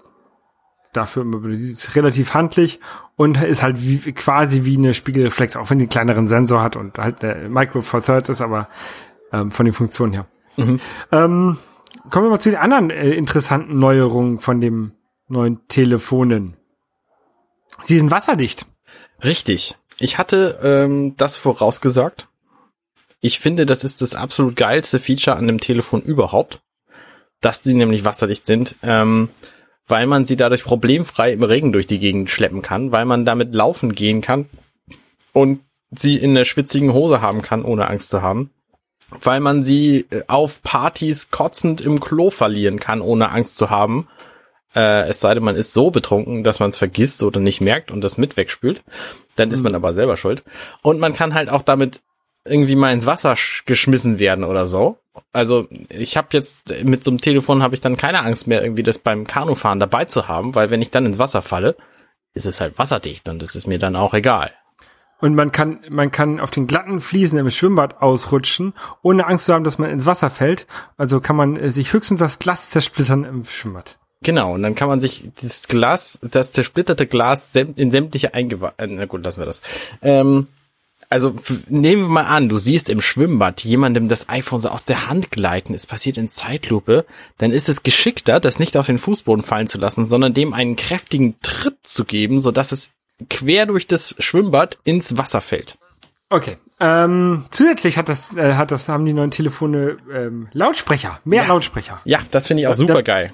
dafür immer, die ist relativ handlich und ist halt wie, quasi wie eine Spiegelreflex, auch wenn die einen kleineren Sensor hat und halt der Micro Four Third ist, aber ähm, von den Funktionen her. Mhm. Ähm, kommen wir mal zu den anderen äh, interessanten Neuerungen von dem neuen Telefonen. Sie sind wasserdicht. Richtig. Ich hatte ähm, das vorausgesagt. Ich finde, das ist das absolut geilste Feature an dem Telefon überhaupt, dass die nämlich wasserdicht sind, ähm, weil man sie dadurch problemfrei im Regen durch die Gegend schleppen kann, weil man damit laufen gehen kann und sie in der schwitzigen Hose haben kann, ohne Angst zu haben, weil man sie äh, auf Partys kotzend im Klo verlieren kann, ohne Angst zu haben. Äh, es sei denn, man ist so betrunken, dass man es vergisst oder nicht merkt und das mit wegspült. Dann ist man aber selber schuld. Und man kann halt auch damit irgendwie mal ins Wasser sch- geschmissen werden oder so. Also ich habe jetzt mit so einem Telefon habe ich dann keine Angst mehr, irgendwie das beim Kanufahren dabei zu haben, weil wenn ich dann ins Wasser falle, ist es halt wasserdicht und das ist mir dann auch egal. Und man kann, man kann auf den glatten Fliesen im Schwimmbad ausrutschen, ohne Angst zu haben, dass man ins Wasser fällt. Also kann man äh, sich höchstens das Glas zersplittern im Schwimmbad. Genau, und dann kann man sich das Glas, das zersplitterte Glas in sämtliche Eingewe... äh, Na gut, lassen wir das. Ähm, also nehmen wir mal an, du siehst im Schwimmbad jemandem das iPhone so aus der Hand gleiten, es passiert in Zeitlupe, dann ist es geschickter, das nicht auf den Fußboden fallen zu lassen, sondern dem einen kräftigen Tritt zu geben, sodass es quer durch das Schwimmbad ins Wasser fällt. Okay. Ähm, zusätzlich hat das, äh, hat das, haben die neuen Telefone ähm, Lautsprecher, mehr Lautsprecher. Ja, das finde ich auch Das- super geil.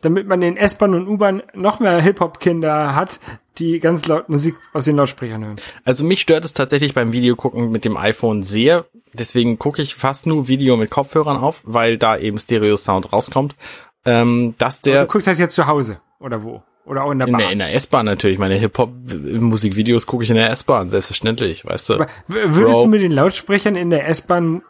Damit man in S-Bahn und U-Bahn noch mehr Hip-Hop-Kinder hat, die ganz laut Musik aus den Lautsprechern hören. Also mich stört es tatsächlich beim Videogucken mit dem iPhone sehr. Deswegen gucke ich fast nur Video mit Kopfhörern auf, weil da eben Stereo-Sound rauskommt. Ähm, dass Der, der du guckst das jetzt zu Hause oder wo? Oder auch in der Bahn. der, in der S-Bahn natürlich, meine Hip-Hop-Musikvideos gucke ich in der S-Bahn, selbstverständlich, weißt du. Aber würdest Bro. du mit den Lautsprechern in der S-Bahn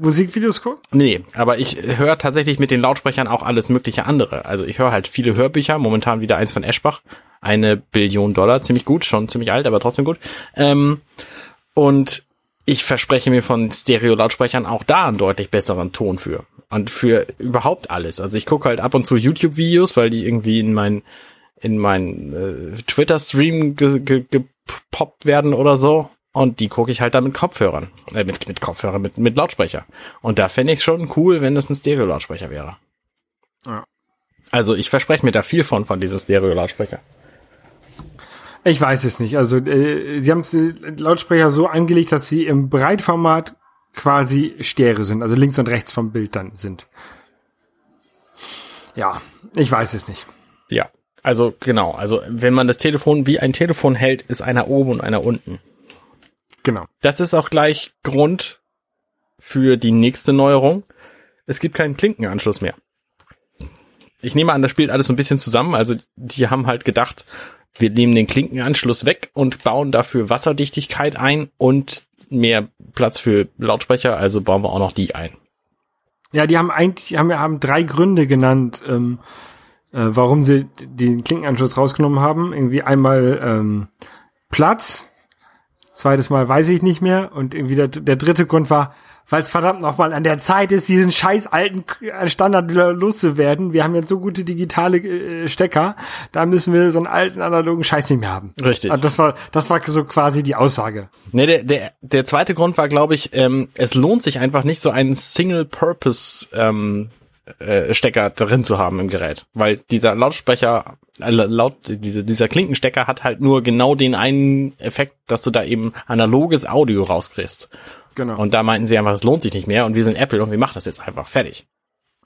Musikvideos gucken? Nee, aber ich höre tatsächlich mit den Lautsprechern auch alles mögliche andere. Also ich höre halt viele Hörbücher, momentan wieder eins von Eschbach, eine Billion Dollar, ziemlich gut, schon ziemlich alt, aber trotzdem gut. Ähm, und ich verspreche mir von Stereo-Lautsprechern auch da einen deutlich besseren Ton für. Und für überhaupt alles. Also ich gucke halt ab und zu YouTube-Videos, weil die irgendwie in mein, in mein äh, Twitter-Stream ge ge gepoppt werden oder so. Und die gucke ich halt dann mit Kopfhörern. Äh, mit, mit Kopfhörern, mit, mit Lautsprecher. Und da fände ich es schon cool, wenn das ein Stereo-Lautsprecher wäre. Ja. Also ich verspreche mir da viel von, von diesem Stereo-Lautsprecher. Ich weiß es nicht. Also äh, sie haben die Lautsprecher so angelegt, dass sie im Breitformat quasi Stereo sind, also links und rechts vom Bild dann sind. Ja, ich weiß es nicht. Ja. Also genau, also wenn man das Telefon wie ein Telefon hält, ist einer oben und einer unten. Genau. Das ist auch gleich Grund für die nächste Neuerung. Es gibt keinen Klinkenanschluss mehr. Ich nehme an, das spielt alles so ein bisschen zusammen. Also die haben halt gedacht, wir nehmen den Klinkenanschluss weg und bauen dafür Wasserdichtigkeit ein und mehr Platz für Lautsprecher. Also bauen wir auch noch die ein. Ja, die haben eigentlich haben, haben drei Gründe genannt, ähm, äh, warum sie den Klinkenanschluss rausgenommen haben. Irgendwie einmal ähm, Platz, zweites Mal weiß ich nicht mehr und irgendwie der, der dritte Grund war, weil es verdammt nochmal an der Zeit ist, diesen scheiß alten K- Standard loszuwerden. Wir haben jetzt so gute digitale äh, Stecker, da müssen wir so einen alten analogen Scheiß nicht mehr haben. Richtig. Also das war das war so quasi die Aussage. Ne, der, der, der zweite Grund war, glaube ich, ähm, es lohnt sich einfach nicht, so einen Single-Purpose ähm, äh, Stecker drin zu haben im Gerät. Weil dieser Lautsprecher, äh, laut, diese, dieser Klinkenstecker hat halt nur genau den einen Effekt, dass du da eben analoges Audio rauskriegst. Genau. Und da meinten sie einfach, es lohnt sich nicht mehr und wir sind Apple und wir machen das jetzt einfach fertig.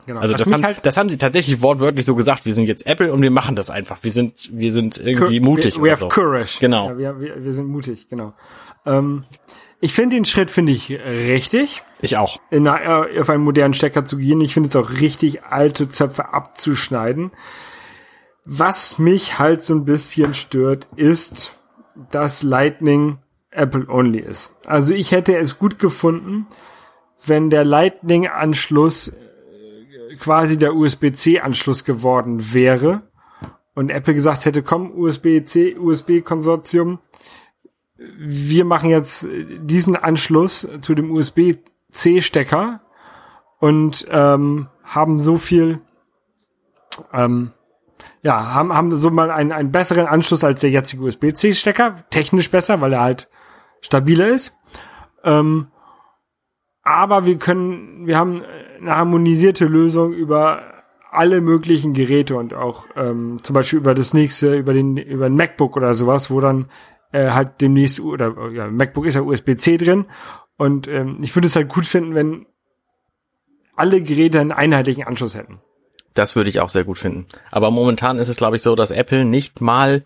genau. Also das haben, halt- das haben sie tatsächlich wortwörtlich so gesagt, wir sind jetzt Apple und wir machen das einfach. Wir sind, wir sind irgendwie mutig We, we have so. courage. Genau. Ja, wir, wir, wir sind mutig, genau. Ähm, ich finde den Schritt finde ich richtig, Ich auch. in äh, auf einen modernen Stecker zu gehen. Ich finde es auch richtig, alte Zöpfe abzuschneiden. Was mich halt so ein bisschen stört, ist, dass Lightning Apple only ist. Also ich hätte es gut gefunden, wenn der Lightning-Anschluss äh, quasi der USB-C-Anschluss geworden wäre und Apple gesagt hätte, komm, USB-C, USB-Konsortium, wir machen jetzt diesen Anschluss zu dem USB-C-Stecker und ähm, haben so viel, ähm, ja, haben, haben so mal einen, einen besseren Anschluss als der jetzige USB-C-Stecker, technisch besser, weil er halt stabiler ist. Ähm, aber wir können, wir haben eine harmonisierte Lösung über alle möglichen Geräte und auch ähm, zum Beispiel über das nächste, über den, über ein MacBook oder sowas, wo dann äh, halt demnächst oder ja, MacBook ist ja USB-C drin und ähm, ich würde es halt gut finden, wenn alle Geräte einen einheitlichen Anschluss hätten. Das würde ich auch sehr gut finden. Aber momentan ist es, glaube ich, so, dass Apple nicht mal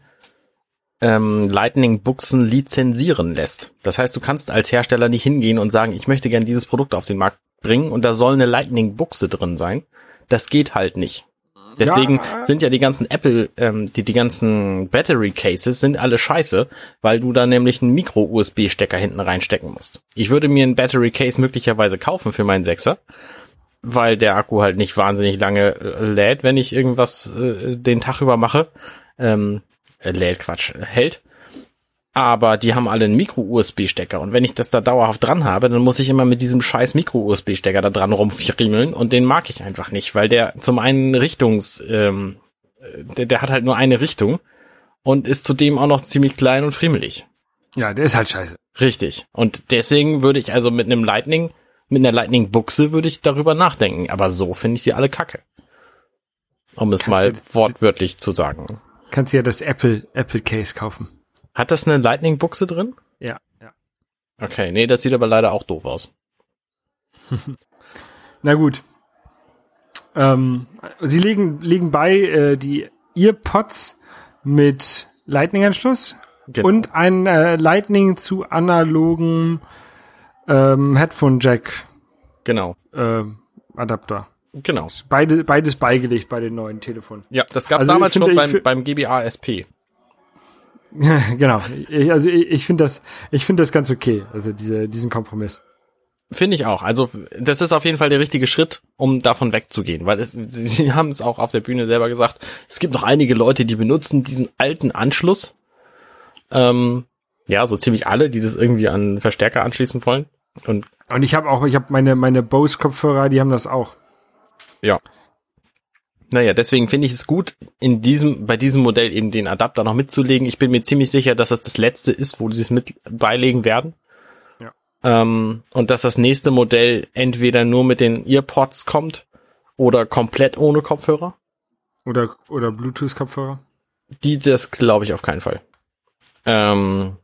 ähm, Lightning-Buchsen lizenzieren lässt. Das heißt, du kannst als Hersteller nicht hingehen und sagen, ich möchte gerne dieses Produkt auf den Markt bringen und da soll eine Lightning-Buchse drin sein. Das geht halt nicht. Deswegen Ja. sind ja die ganzen Apple, ähm, die, die ganzen Battery Cases sind alle scheiße, weil du da nämlich einen Micro-USB-Stecker hinten reinstecken musst. Ich würde mir einen Battery Case möglicherweise kaufen für meinen Sechser, weil der Akku halt nicht wahnsinnig lange äh, lädt, wenn ich irgendwas äh, den Tag über mache. Ähm, äh, lädt, Quatsch, hält. Aber die haben alle einen Micro-USB-Stecker und wenn ich das da dauerhaft dran habe, dann muss ich immer mit diesem scheiß Micro-USB-Stecker da dran rumfriemeln und den mag ich einfach nicht, weil der zum einen Richtungs, ähm, äh, der, der hat halt nur eine Richtung und ist zudem auch noch ziemlich klein und friemelig. Ja, der ist halt scheiße. Richtig. Und deswegen würde ich also mit einem Lightning, mit einer Lightning-Buchse würde ich darüber nachdenken. Aber so finde ich sie alle kacke. Um es Kannst mal du- wortwörtlich zu sagen. Kannst du ja das Apple, Apple Case kaufen. Hat das eine Lightning-Buchse drin? Ja, ja. Okay, nee, das sieht aber leider auch doof aus. Na gut. Ähm, sie legen, legen bei äh, die Earpods mit Lightning-Anschluss Genau. und ein äh, Lightning zu analogen ähm, Headphone-Jack Genau, ähm, Adapter. genau. Beide, beides beigelegt bei den neuen Telefonen. Ja, das gab Also damals schon beim, beim GBA SP. genau. Ich, also ich, ich finde das, ich finde das ganz okay. Also diese, diesen Kompromiss. Finde ich auch. Also das ist auf jeden Fall der richtige Schritt, um davon wegzugehen, weil es, sie haben es auch auf der Bühne selber gesagt. Es gibt noch einige Leute, die benutzen diesen alten Anschluss. Ähm, ja, so ziemlich alle, die das irgendwie an Verstärker anschließen wollen. Und Und ich habe auch, ich habe meine, meine Bose Kopfhörer, die haben das auch. ja. Naja, deswegen finde ich es gut, in diesem, bei diesem Modell eben den Adapter noch mitzulegen. Ich bin mir ziemlich sicher, dass das das letzte ist, wo sie es mit beilegen werden. Ja. Ähm, und dass das nächste Modell entweder nur mit den Earpods kommt oder komplett ohne Kopfhörer. Oder, oder Bluetooth-Kopfhörer. Die, das glaube ich auf keinen Fall. Ähm,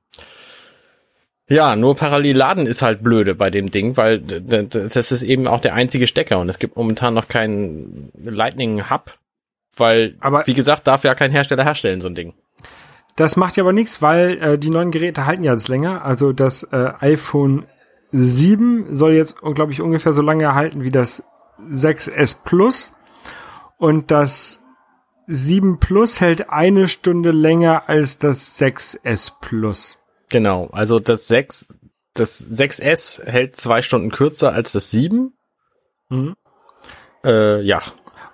ja, nur parallel laden ist halt blöde bei dem Ding, weil das ist eben auch der einzige Stecker und es gibt momentan noch keinen Lightning Hub, weil, Aber- wie gesagt, darf ja kein Hersteller herstellen, so ein Ding. Das macht ja aber nichts, weil äh, die neuen Geräte halten ja jetzt länger. Also das äh, iPhone 7 soll jetzt, glaube ich, ungefähr so lange halten wie das 6S Plus. Und das 7 Plus hält eine Stunde länger als das 6S Plus. Genau, also das 6, das 6S hält zwei Stunden kürzer als das 7. Mhm. Äh, ja,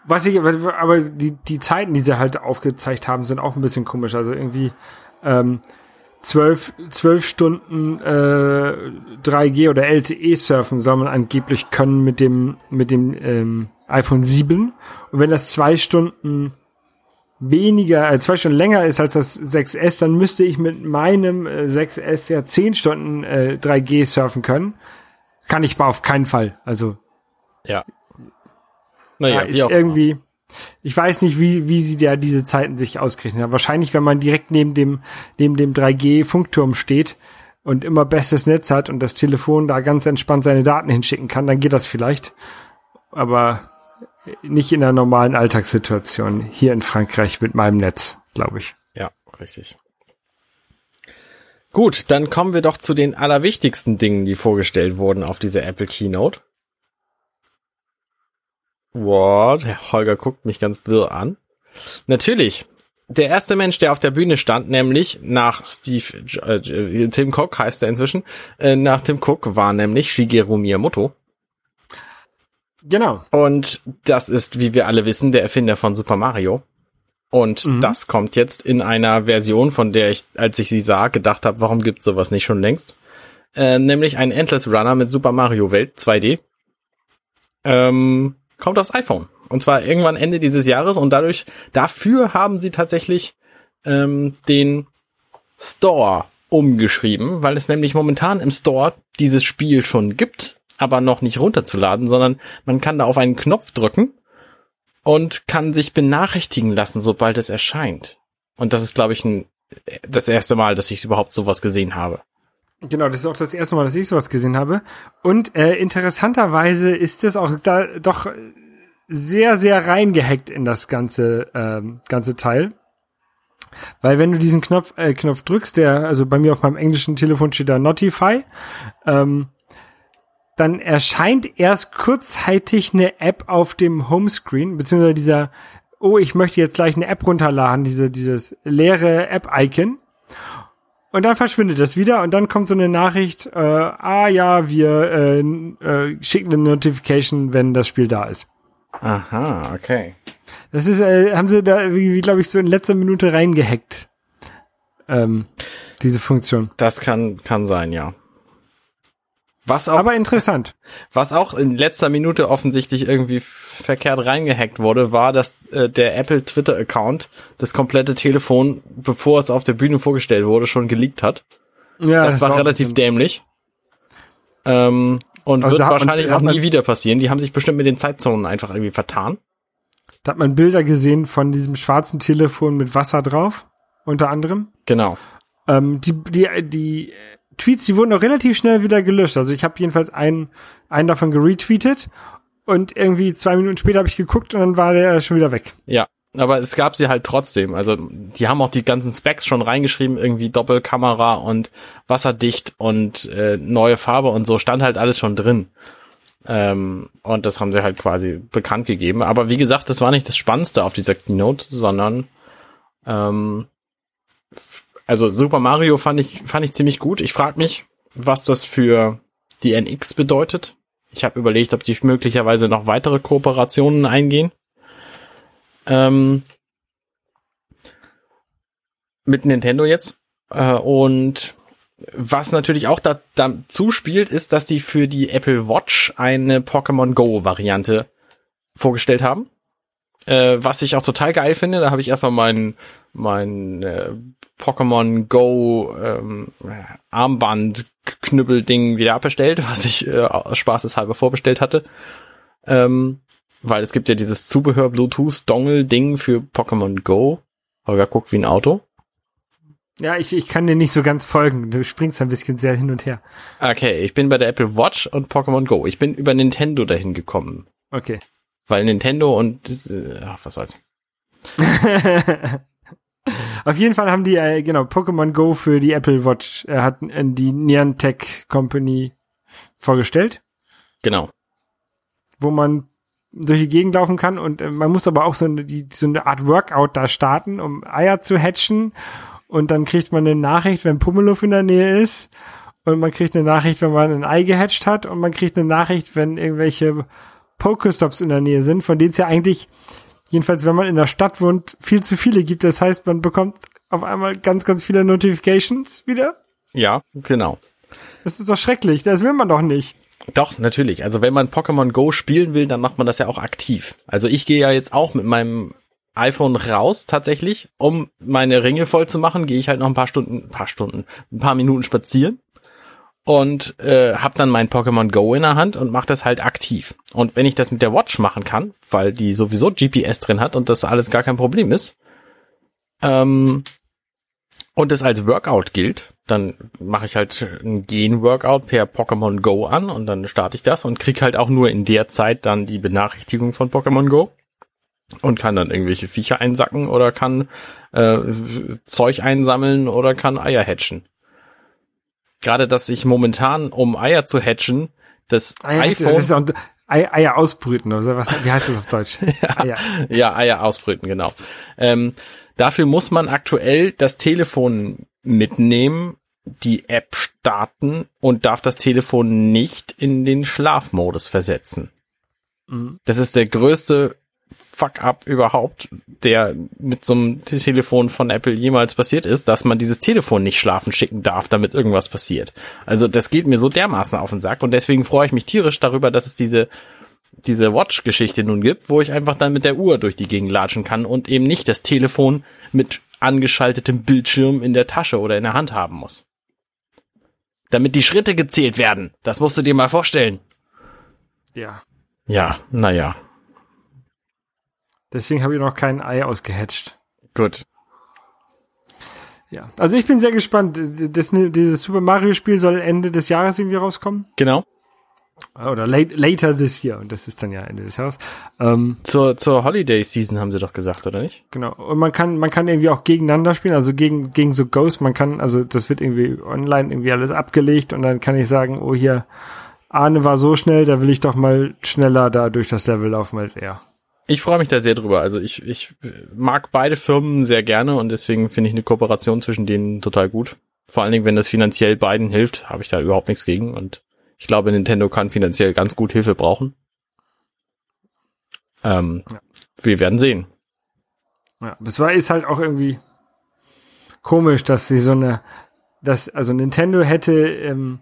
Was ich, aber die, die Zeiten, die sie halt aufgezeigt haben, sind auch ein bisschen komisch. Also irgendwie ähm, zwölf, zwölf Stunden äh, 3G oder LTE surfen soll man angeblich können mit dem, mit dem ähm, iPhone 7. Und wenn das zwei Stunden weniger, äh, zwei Stunden länger ist als das 6S, dann müsste ich mit meinem äh, 6S ja zehn Stunden äh, 3G surfen können. Kann ich aber auf keinen Fall. Also ja. Naja, ist irgendwie, ich weiß nicht, wie, wie sie da diese Zeiten sich ausgerechnet haben. Wahrscheinlich, wenn man direkt neben dem, neben dem 3G-Funkturm steht und immer bestes Netz hat und das Telefon da ganz entspannt seine Daten hinschicken kann, dann geht das vielleicht. Aber nicht in der normalen Alltagssituation hier in Frankreich mit meinem Netz, glaube ich. Ja, richtig. Gut, dann kommen wir doch zu den allerwichtigsten Dingen, die vorgestellt wurden auf dieser Apple Keynote. What? Herr Holger guckt mich ganz wirr an. Natürlich. Der erste Mensch, der auf der Bühne stand, nämlich nach Steve, äh, Tim Cook heißt er inzwischen, äh, nach Tim Cook war nämlich Shigeru Miyamoto. Genau. Und das ist, wie wir alle wissen, der Erfinder von Super Mario. Und Mhm. das kommt jetzt in einer Version, von der ich, als ich sie sah, gedacht habe, warum gibt's sowas nicht schon längst? Äh, nämlich ein Endless Runner mit Super Mario Welt 2D. Ähm, kommt aufs iPhone. Und zwar irgendwann Ende dieses Jahres. Und dadurch, dafür haben sie tatsächlich ähm, den Store umgeschrieben, weil es nämlich momentan im Store dieses Spiel schon gibt, aber noch nicht runterzuladen, sondern man kann da auf einen Knopf drücken und kann sich benachrichtigen lassen, sobald es erscheint. Und das ist, glaube ich, ein, das erste Mal, dass ich überhaupt sowas gesehen habe. Genau, das ist auch das erste Mal, dass ich sowas gesehen habe. Und äh, interessanterweise ist es auch da doch sehr, sehr reingehackt in das ganze, ähm, ganze Teil. Weil wenn du diesen Knopf, äh, Knopf drückst, der, also bei mir auf meinem englischen Telefon steht da Notify, ähm, dann erscheint erst kurzzeitig eine App auf dem Homescreen, beziehungsweise dieser, oh, ich möchte jetzt gleich eine App runterladen, diese, dieses leere App-Icon. Und dann verschwindet das wieder und dann kommt so eine Nachricht, äh, ah ja, wir äh, äh, schicken eine Notification, wenn das Spiel da ist. Aha, okay. Das ist, äh, haben sie da, wie, wie glaube ich, so in letzter Minute reingehackt. Ähm, diese Funktion. Das kann, kann sein, ja. Was auch, Aber interessant. was auch in letzter Minute offensichtlich irgendwie verkehrt reingehackt wurde, war, dass äh, der Apple Twitter Account das komplette Telefon, bevor es auf der Bühne vorgestellt wurde, schon geleakt hat. Ja, das, war auch relativ dämlich. Ähm, und Also wird man- wahrscheinlich da auch man- nie wieder passieren. Die haben sich bestimmt mit den Zeitzonen einfach irgendwie vertan. Da hat man Bilder gesehen von diesem schwarzen Telefon mit Wasser drauf, unter anderem. Genau. Ähm, die, die, die Tweets, die wurden auch relativ schnell wieder gelöscht. Also ich habe jedenfalls einen, einen davon geretweetet und irgendwie zwei Minuten später habe ich geguckt und dann war der schon wieder weg. Ja. Aber es gab sie halt trotzdem. Also die haben auch die ganzen Specs schon reingeschrieben, irgendwie Doppelkamera und wasserdicht und äh, neue Farbe und so stand halt alles schon drin. Ähm, und das haben sie halt quasi bekannt gegeben. Aber wie gesagt, das war nicht das Spannendste auf dieser Keynote, sondern ähm, also Super Mario fand ich fand ich ziemlich gut. Ich frage mich, was das für die NX bedeutet. Ich habe überlegt, ob die möglicherweise noch weitere Kooperationen eingehen. Ähm, mit Nintendo jetzt. Äh, und was natürlich auch da, dazu spielt, ist, dass die für die Apple Watch eine Pokémon Go Variante vorgestellt haben. Äh, was ich auch total geil finde, da habe ich erstmal mein, mein äh, Pokémon Go ähm, Armband Knüppelding wieder abbestellt, was ich äh, spaßeshalber vorbestellt hatte. Ähm, weil es gibt ja dieses Zubehör Bluetooth Dongle Ding für Pokémon Go. Holger guckt wie ein Auto. Ja, ich, ich kann dir nicht so ganz folgen. Du springst ein bisschen sehr hin und her. Okay, ich bin bei der Apple Watch und Pokémon Go. Ich bin über Nintendo dahin gekommen. Okay. Weil Nintendo und äh, ach, was soll's. Auf jeden Fall haben die, äh, genau, Pokémon Go für die Apple Watch, äh, hat äh, die Niantic Company vorgestellt, Genau. wo man durch die Gegend laufen kann und äh, man muss aber auch so eine, die, so eine Art Workout da starten, um Eier zu hatchen und dann kriegt man eine Nachricht, wenn Pummeluff in der Nähe ist und man kriegt eine Nachricht, wenn man ein Ei gehatcht hat und man kriegt eine Nachricht, wenn irgendwelche Pokestops in der Nähe sind, von denen es ja eigentlich, jedenfalls wenn man in der Stadt wohnt, viel zu viele gibt. Das heißt, man bekommt auf einmal ganz, ganz viele Notifications wieder. Ja, genau. Das ist doch schrecklich. Das will man doch nicht. Doch, natürlich. Also wenn man Pokémon Go spielen will, dann macht man das ja auch aktiv. Also ich gehe ja jetzt auch mit meinem iPhone raus tatsächlich, um meine Ringe voll zu machen, gehe ich halt noch ein paar Stunden, ein paar Stunden, ein paar Minuten spazieren und äh, habe dann mein Pokémon Go in der Hand und mache das halt aktiv. Und wenn ich das mit der Watch machen kann, weil die sowieso GPS drin hat und das alles gar kein Problem ist, ähm, und es als Workout gilt, dann mache ich halt ein Gen-Workout per Pokémon Go an und dann starte ich das und krieg halt auch nur in der Zeit dann die Benachrichtigung von Pokémon Go und kann dann irgendwelche Viecher einsacken oder kann äh, Zeug einsammeln oder kann Eier hatchen. Gerade, dass ich momentan, um Eier zu hatchen, das Eier, iPhone, das ist auch, Ei, Eier ausbrüten oder was? Wie heißt das auf Deutsch? Eier. Ja, Eier ausbrüten, genau. Ähm, dafür muss man aktuell das Telefon mitnehmen, die App starten und darf das Telefon nicht in den Schlafmodus versetzen. Mhm. Das ist der größte Fuck-up überhaupt, der mit so einem Te- Telefon von Apple jemals passiert ist, dass man dieses Telefon nicht schlafen schicken darf, damit irgendwas passiert. Also das geht mir so dermaßen auf den Sack und deswegen freue ich mich tierisch darüber, dass es diese diese Watch-Geschichte nun gibt, wo ich einfach dann mit der Uhr durch die Gegend latschen kann und eben nicht das Telefon mit angeschaltetem Bildschirm in der Tasche oder in der Hand haben muss. Damit die Schritte gezählt werden. Das musst du dir mal vorstellen. Ja. Ja, naja. Deswegen habe ich noch kein Ei ausgehatcht. Gut. Ja. Also ich bin sehr gespannt. Das, dieses Super Mario Spiel soll Ende des Jahres irgendwie rauskommen. Genau. Oder late, later this year. Und das ist dann ja Ende des Jahres. Ähm, Zur, zur Holiday Season haben sie doch gesagt, oder nicht? genau. Und man kann, man kann irgendwie auch gegeneinander spielen, also gegen, gegen so Ghosts. Man kann, also das wird irgendwie online irgendwie alles abgelegt und dann kann ich sagen, oh hier, Arne war so schnell, da will ich doch mal schneller da durch das Level laufen als er. Ich freue mich da sehr drüber. Also ich, ich mag beide Firmen sehr gerne und deswegen finde ich eine Kooperation zwischen denen total gut. Vor allen Dingen, wenn das finanziell beiden hilft, habe ich da überhaupt nichts gegen und ich glaube, Nintendo kann finanziell ganz gut Hilfe brauchen. Ähm, Ja. Wir werden sehen. Ja, es war ist halt auch irgendwie komisch, dass sie so eine, dass also Nintendo hätte ähm,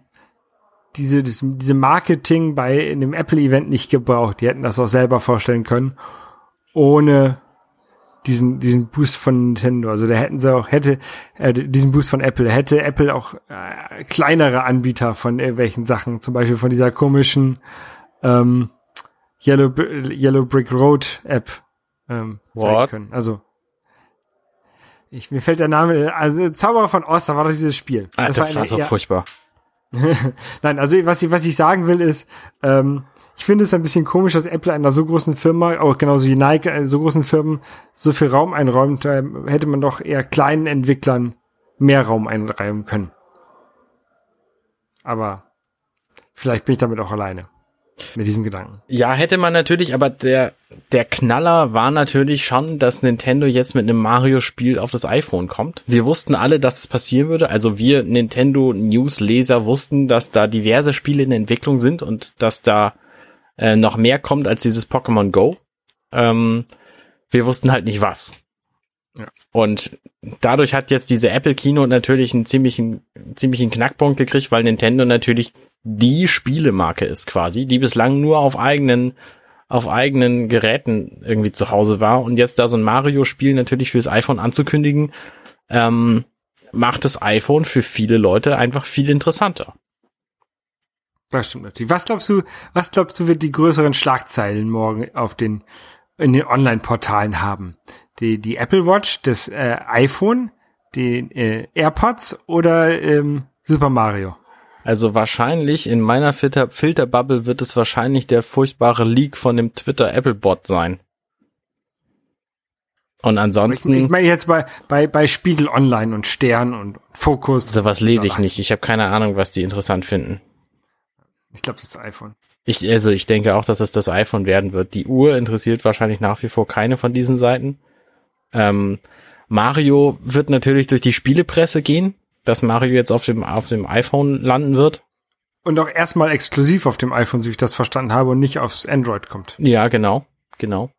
diese das, diese Marketing bei in dem Apple Event nicht gebraucht. Die hätten das auch selber vorstellen können, ohne diesen diesen Boost von Nintendo. Also da hätten sie auch hätte äh, diesen Boost von Apple hätte Apple auch äh, kleinere Anbieter von irgendwelchen Sachen, zum Beispiel von dieser komischen ähm, Yellow Yellow Brick Road App ähm, zeigen What? können. Also ich, mir fällt der Name, also Zauberer von Oz, da war doch dieses Spiel. Ah, das, war, eine so eher- furchtbar. Nein, also was ich, was ich sagen will ist, ähm, ich finde es ein bisschen komisch, dass Apple einer so großen Firma, auch genauso wie Nike, äh, so großen Firmen, so viel Raum einräumt, ähm, hätte man doch eher kleinen Entwicklern mehr Raum einräumen können. Aber vielleicht bin ich damit auch alleine. Mit diesem Gedanken. Ja, hätte man natürlich, aber der, der Knaller war natürlich schon, dass Nintendo jetzt mit einem Mario-Spiel auf das iPhone kommt. Wir wussten alle, dass es passieren würde. Also wir Nintendo-News-Leser wussten, dass da diverse Spiele in Entwicklung sind und dass da äh, noch mehr kommt als dieses Pokémon Go. Ähm, wir wussten halt nicht was. Ja. Und dadurch hat jetzt diese Apple Kino natürlich einen ziemlichen, ziemlichen Knackpunkt gekriegt, weil Nintendo natürlich die Spielemarke ist quasi, die bislang nur auf eigenen, auf eigenen Geräten irgendwie zu Hause war und jetzt da so ein Mario-Spiel natürlich fürs iPhone anzukündigen, ähm, macht das iPhone für viele Leute einfach viel interessanter. Das stimmt natürlich. Was glaubst du, was glaubst du, wird die größeren Schlagzeilen morgen auf den, in den Online-Portalen haben? Die, die Apple Watch, das äh, iPhone, die äh, AirPods oder ähm, Super Mario? Also wahrscheinlich in meiner Filter Filterbubble wird es wahrscheinlich der furchtbare Leak von dem Twitter Apple Bot sein. Und Ich, ansonsten, ich meine jetzt bei, bei, bei Spiegel Online und Stern und Fokus. sowas lese ich nicht. Ich habe keine Ahnung, was die interessant finden. Ich glaube, das ist das iPhone. Ich, also ich denke auch, dass es das iPhone werden wird. Die Uhr interessiert wahrscheinlich nach wie vor keine von diesen Seiten. Ähm, Mario wird natürlich durch die Spielepresse gehen, dass Mario jetzt auf dem, auf dem iPhone landen wird. Und auch erstmal exklusiv auf dem iPhone, so wie ich das verstanden habe, und nicht aufs Android kommt. Ja, genau, genau.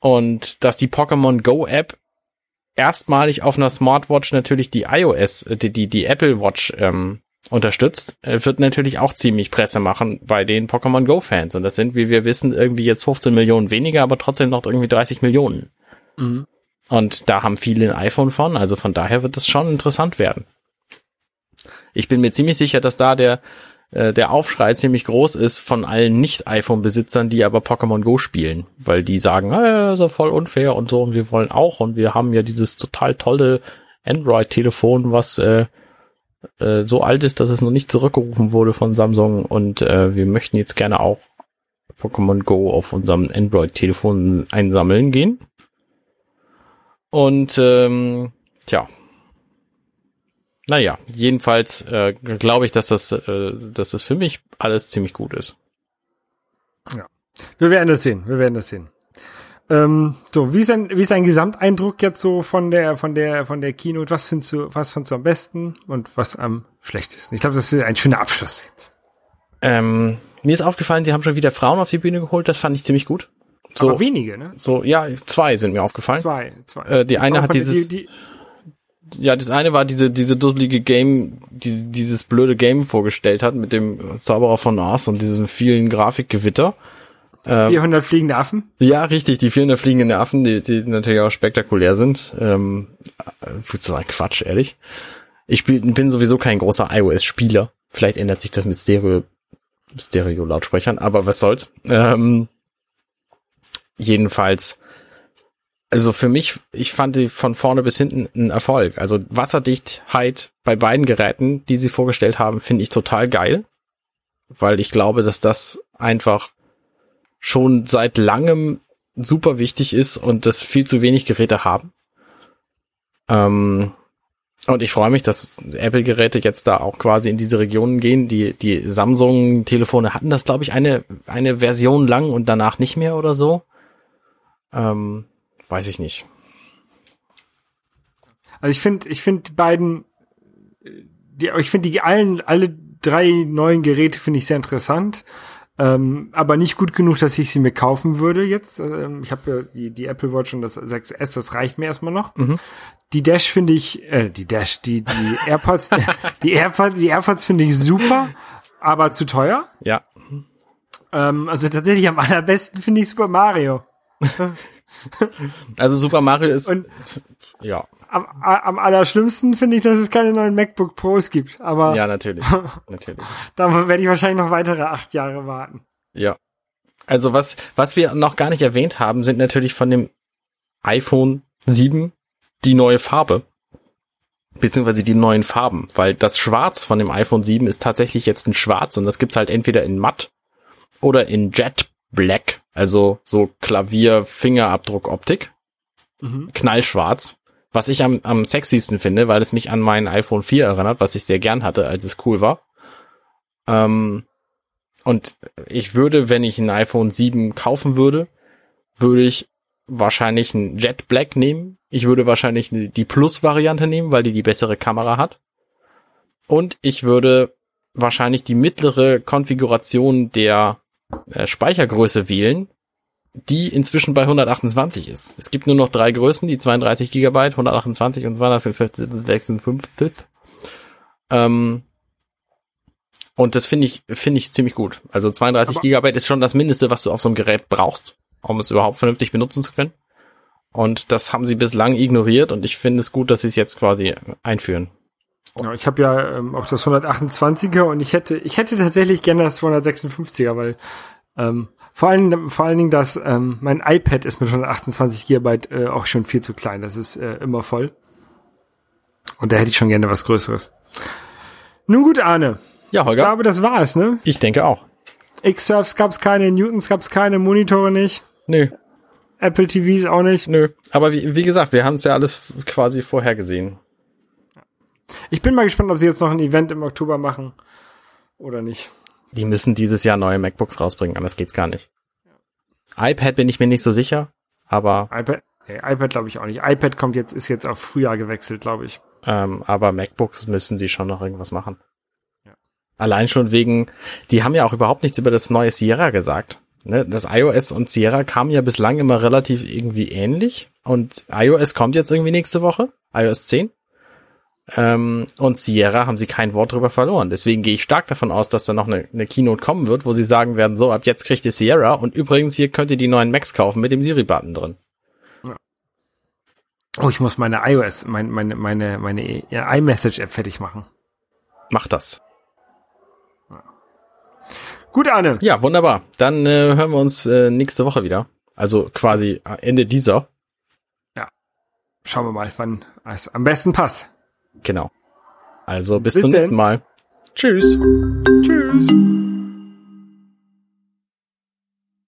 Und dass die Pokémon Go App erstmalig auf einer Smartwatch natürlich die iOS, äh, die, die, die Apple Watch ähm, unterstützt, äh, wird natürlich auch ziemlich Presse machen bei den Pokémon Go Fans. Und das sind, wie wir wissen, irgendwie jetzt 15 Millionen weniger, aber trotzdem noch irgendwie 30 Millionen. Und da haben viele ein iPhone von, also von daher wird es schon interessant werden. Ich bin mir ziemlich sicher, dass da der, äh, der Aufschrei ziemlich groß ist von allen Nicht-iPhone-Besitzern, die aber Pokémon Go spielen, weil die sagen, äh, ist ja voll unfair und so und wir wollen auch und wir haben ja dieses total tolle Android-Telefon, was äh, äh, so alt ist, dass es noch nicht zurückgerufen wurde von Samsung und äh, wir möchten jetzt gerne auch Pokémon Go auf unserem Android-Telefon einsammeln gehen. Und ähm, tja. Naja, jedenfalls äh, glaube ich, dass das, äh, dass das für mich alles ziemlich gut ist. Wir werden das sehen, wir werden das sehen. Ähm, so, wie ist ein, wie ist ein Gesamteindruck jetzt so von der, von der, von der Keynote? Was findest du, was findest du am besten und was am schlechtesten? Ich glaube, das ist ein schöner Abschluss jetzt. Ähm, mir ist aufgefallen, die haben schon wieder Frauen auf die Bühne geholt. Das fand ich ziemlich gut. So, Aber wenige, ne? so ja, zwei sind mir aufgefallen. Zwei, zwei. Äh, die eine hat dieses, die, die, ja, das eine war diese, diese dusselige Game, die, dieses blöde Game vorgestellt hat mit dem Zauberer von Oz und diesem vielen Grafikgewitter. Ähm, 400 fliegende Affen. Ja, richtig, die 400 fliegenden Affen, die, die natürlich auch spektakulär sind. Ähm, äh, so ein Quatsch, ehrlich. Ich spiel, bin sowieso kein großer iOS-Spieler. Vielleicht ändert sich das mit Stereo, Stereo-Lautsprechern, aber was soll's. Ähm, jedenfalls, also für mich, ich fand die von vorne bis hinten ein Erfolg. Also Wasserdichtheit bei beiden Geräten, die sie vorgestellt haben, finde ich total geil. Weil ich glaube, dass das einfach schon seit langem super wichtig ist und das viel zu wenig Geräte haben. Ähm, und ich freue mich, dass Apple-Geräte jetzt da auch quasi in diese Regionen gehen. Die, die Samsung-Telefone hatten das, glaube ich, eine, eine Version lang und danach nicht mehr oder so. Ähm, weiß ich nicht. Also ich finde, ich finde die beiden, die, ich finde die allen, alle drei neuen Geräte finde ich sehr interessant. Ähm, aber nicht gut genug, dass ich sie mir kaufen würde jetzt. Ähm, ich habe ja die, die Apple Watch und das 6S, das reicht mir erstmal noch. Mhm. Die Dash finde ich, äh, die Dash, die, die AirPods, die AirPods, die AirPods finde ich super, aber zu teuer. Ja. Ähm, also tatsächlich am allerbesten finde ich Super Mario. Also Super Mario ist, Und ja, am, am allerschlimmsten finde ich, dass es keine neuen MacBook Pros gibt. Aber ja, natürlich, natürlich. da werde ich wahrscheinlich noch weitere acht Jahre warten. Ja. Also was, was wir noch gar nicht erwähnt haben, sind natürlich von dem iPhone 7 die neue Farbe. Beziehungsweise die neuen Farben, weil das Schwarz von dem iPhone 7 ist tatsächlich jetzt ein Schwarz und das gibt's halt entweder in matt oder in Jet Black, also so Klavier-Fingerabdruck-Optik, Mhm. knallschwarz. Was ich am, am sexiesten finde, weil es mich an mein iPhone 4 erinnert, was ich sehr gern hatte, als es cool war. Ähm, und ich würde, wenn ich ein iPhone 7 kaufen würde, würde ich wahrscheinlich ein Jet Black nehmen. Ich würde wahrscheinlich die Plus-Variante nehmen, weil die die bessere Kamera hat. Und ich würde wahrscheinlich die mittlere Konfiguration der äh, Speichergröße wählen, die inzwischen bei 128 ist. Es gibt nur noch drei Größen, die 32 Gigabyte, 128 und 256. Ähm, und das finde ich, finde ich ziemlich gut. Also 32 Aber- Gigabyte ist schon das Mindeste, was du auf so einem Gerät brauchst, um es überhaupt vernünftig benutzen zu können. Und das haben sie bislang ignoriert und ich finde es gut, dass sie es jetzt quasi einführen. Ja, ich habe ja ähm, auch das 128er und ich hätte, ich hätte tatsächlich gerne das 256er, weil ähm, vor allen, vor allen Dingen das, ähm, mein iPad ist mit 128 Gigabyte äh, auch schon viel zu klein. Das ist äh, immer voll. Und da hätte ich schon gerne was Größeres. Nun gut, Arne. Ja, Ich Holger, glaube, das war es, ne? ich denke auch. X-Surfs gab's keine, Newtons gab's keine, Monitore nicht, Nö, Apple TVs auch nicht. nö. Aber wie, wie gesagt, wir haben es ja alles quasi vorhergesehen. Ich bin mal gespannt, ob sie jetzt noch ein Event im Oktober machen oder nicht. Die müssen dieses Jahr neue MacBooks rausbringen, anders geht's gar nicht. iPad bin ich mir nicht so sicher, aber, iPad, nee, iPad glaube ich auch nicht. iPad kommt jetzt, ist jetzt auf Frühjahr gewechselt, glaube ich. ähm, aber MacBooks müssen sie schon noch irgendwas machen. Ja. Allein schon wegen, die haben ja auch überhaupt nichts über das neue Sierra gesagt. Ne? Das iOS und Sierra kamen ja bislang immer relativ irgendwie ähnlich und iOS kommt jetzt irgendwie nächste Woche, iOS 10. Ähm, und Sierra haben sie kein Wort drüber verloren. Deswegen gehe ich stark davon aus, dass da noch eine, eine Keynote kommen wird, wo sie sagen werden, so, ab jetzt kriegt ihr Sierra und übrigens hier könnt ihr die neuen Macs kaufen mit dem Siri-Button drin. Oh, ich muss meine iOS, mein, meine, meine, meine ja, iMessage-App fertig machen. Macht das. Gut, Arne. Ja, wunderbar. Dann äh, hören wir uns äh, nächste Woche wieder. Also quasi Ende dieser. Schauen wir mal, wann es am besten passt. Genau. Also bis, Bis zum denn. nächsten Mal. Tschüss. Tschüss.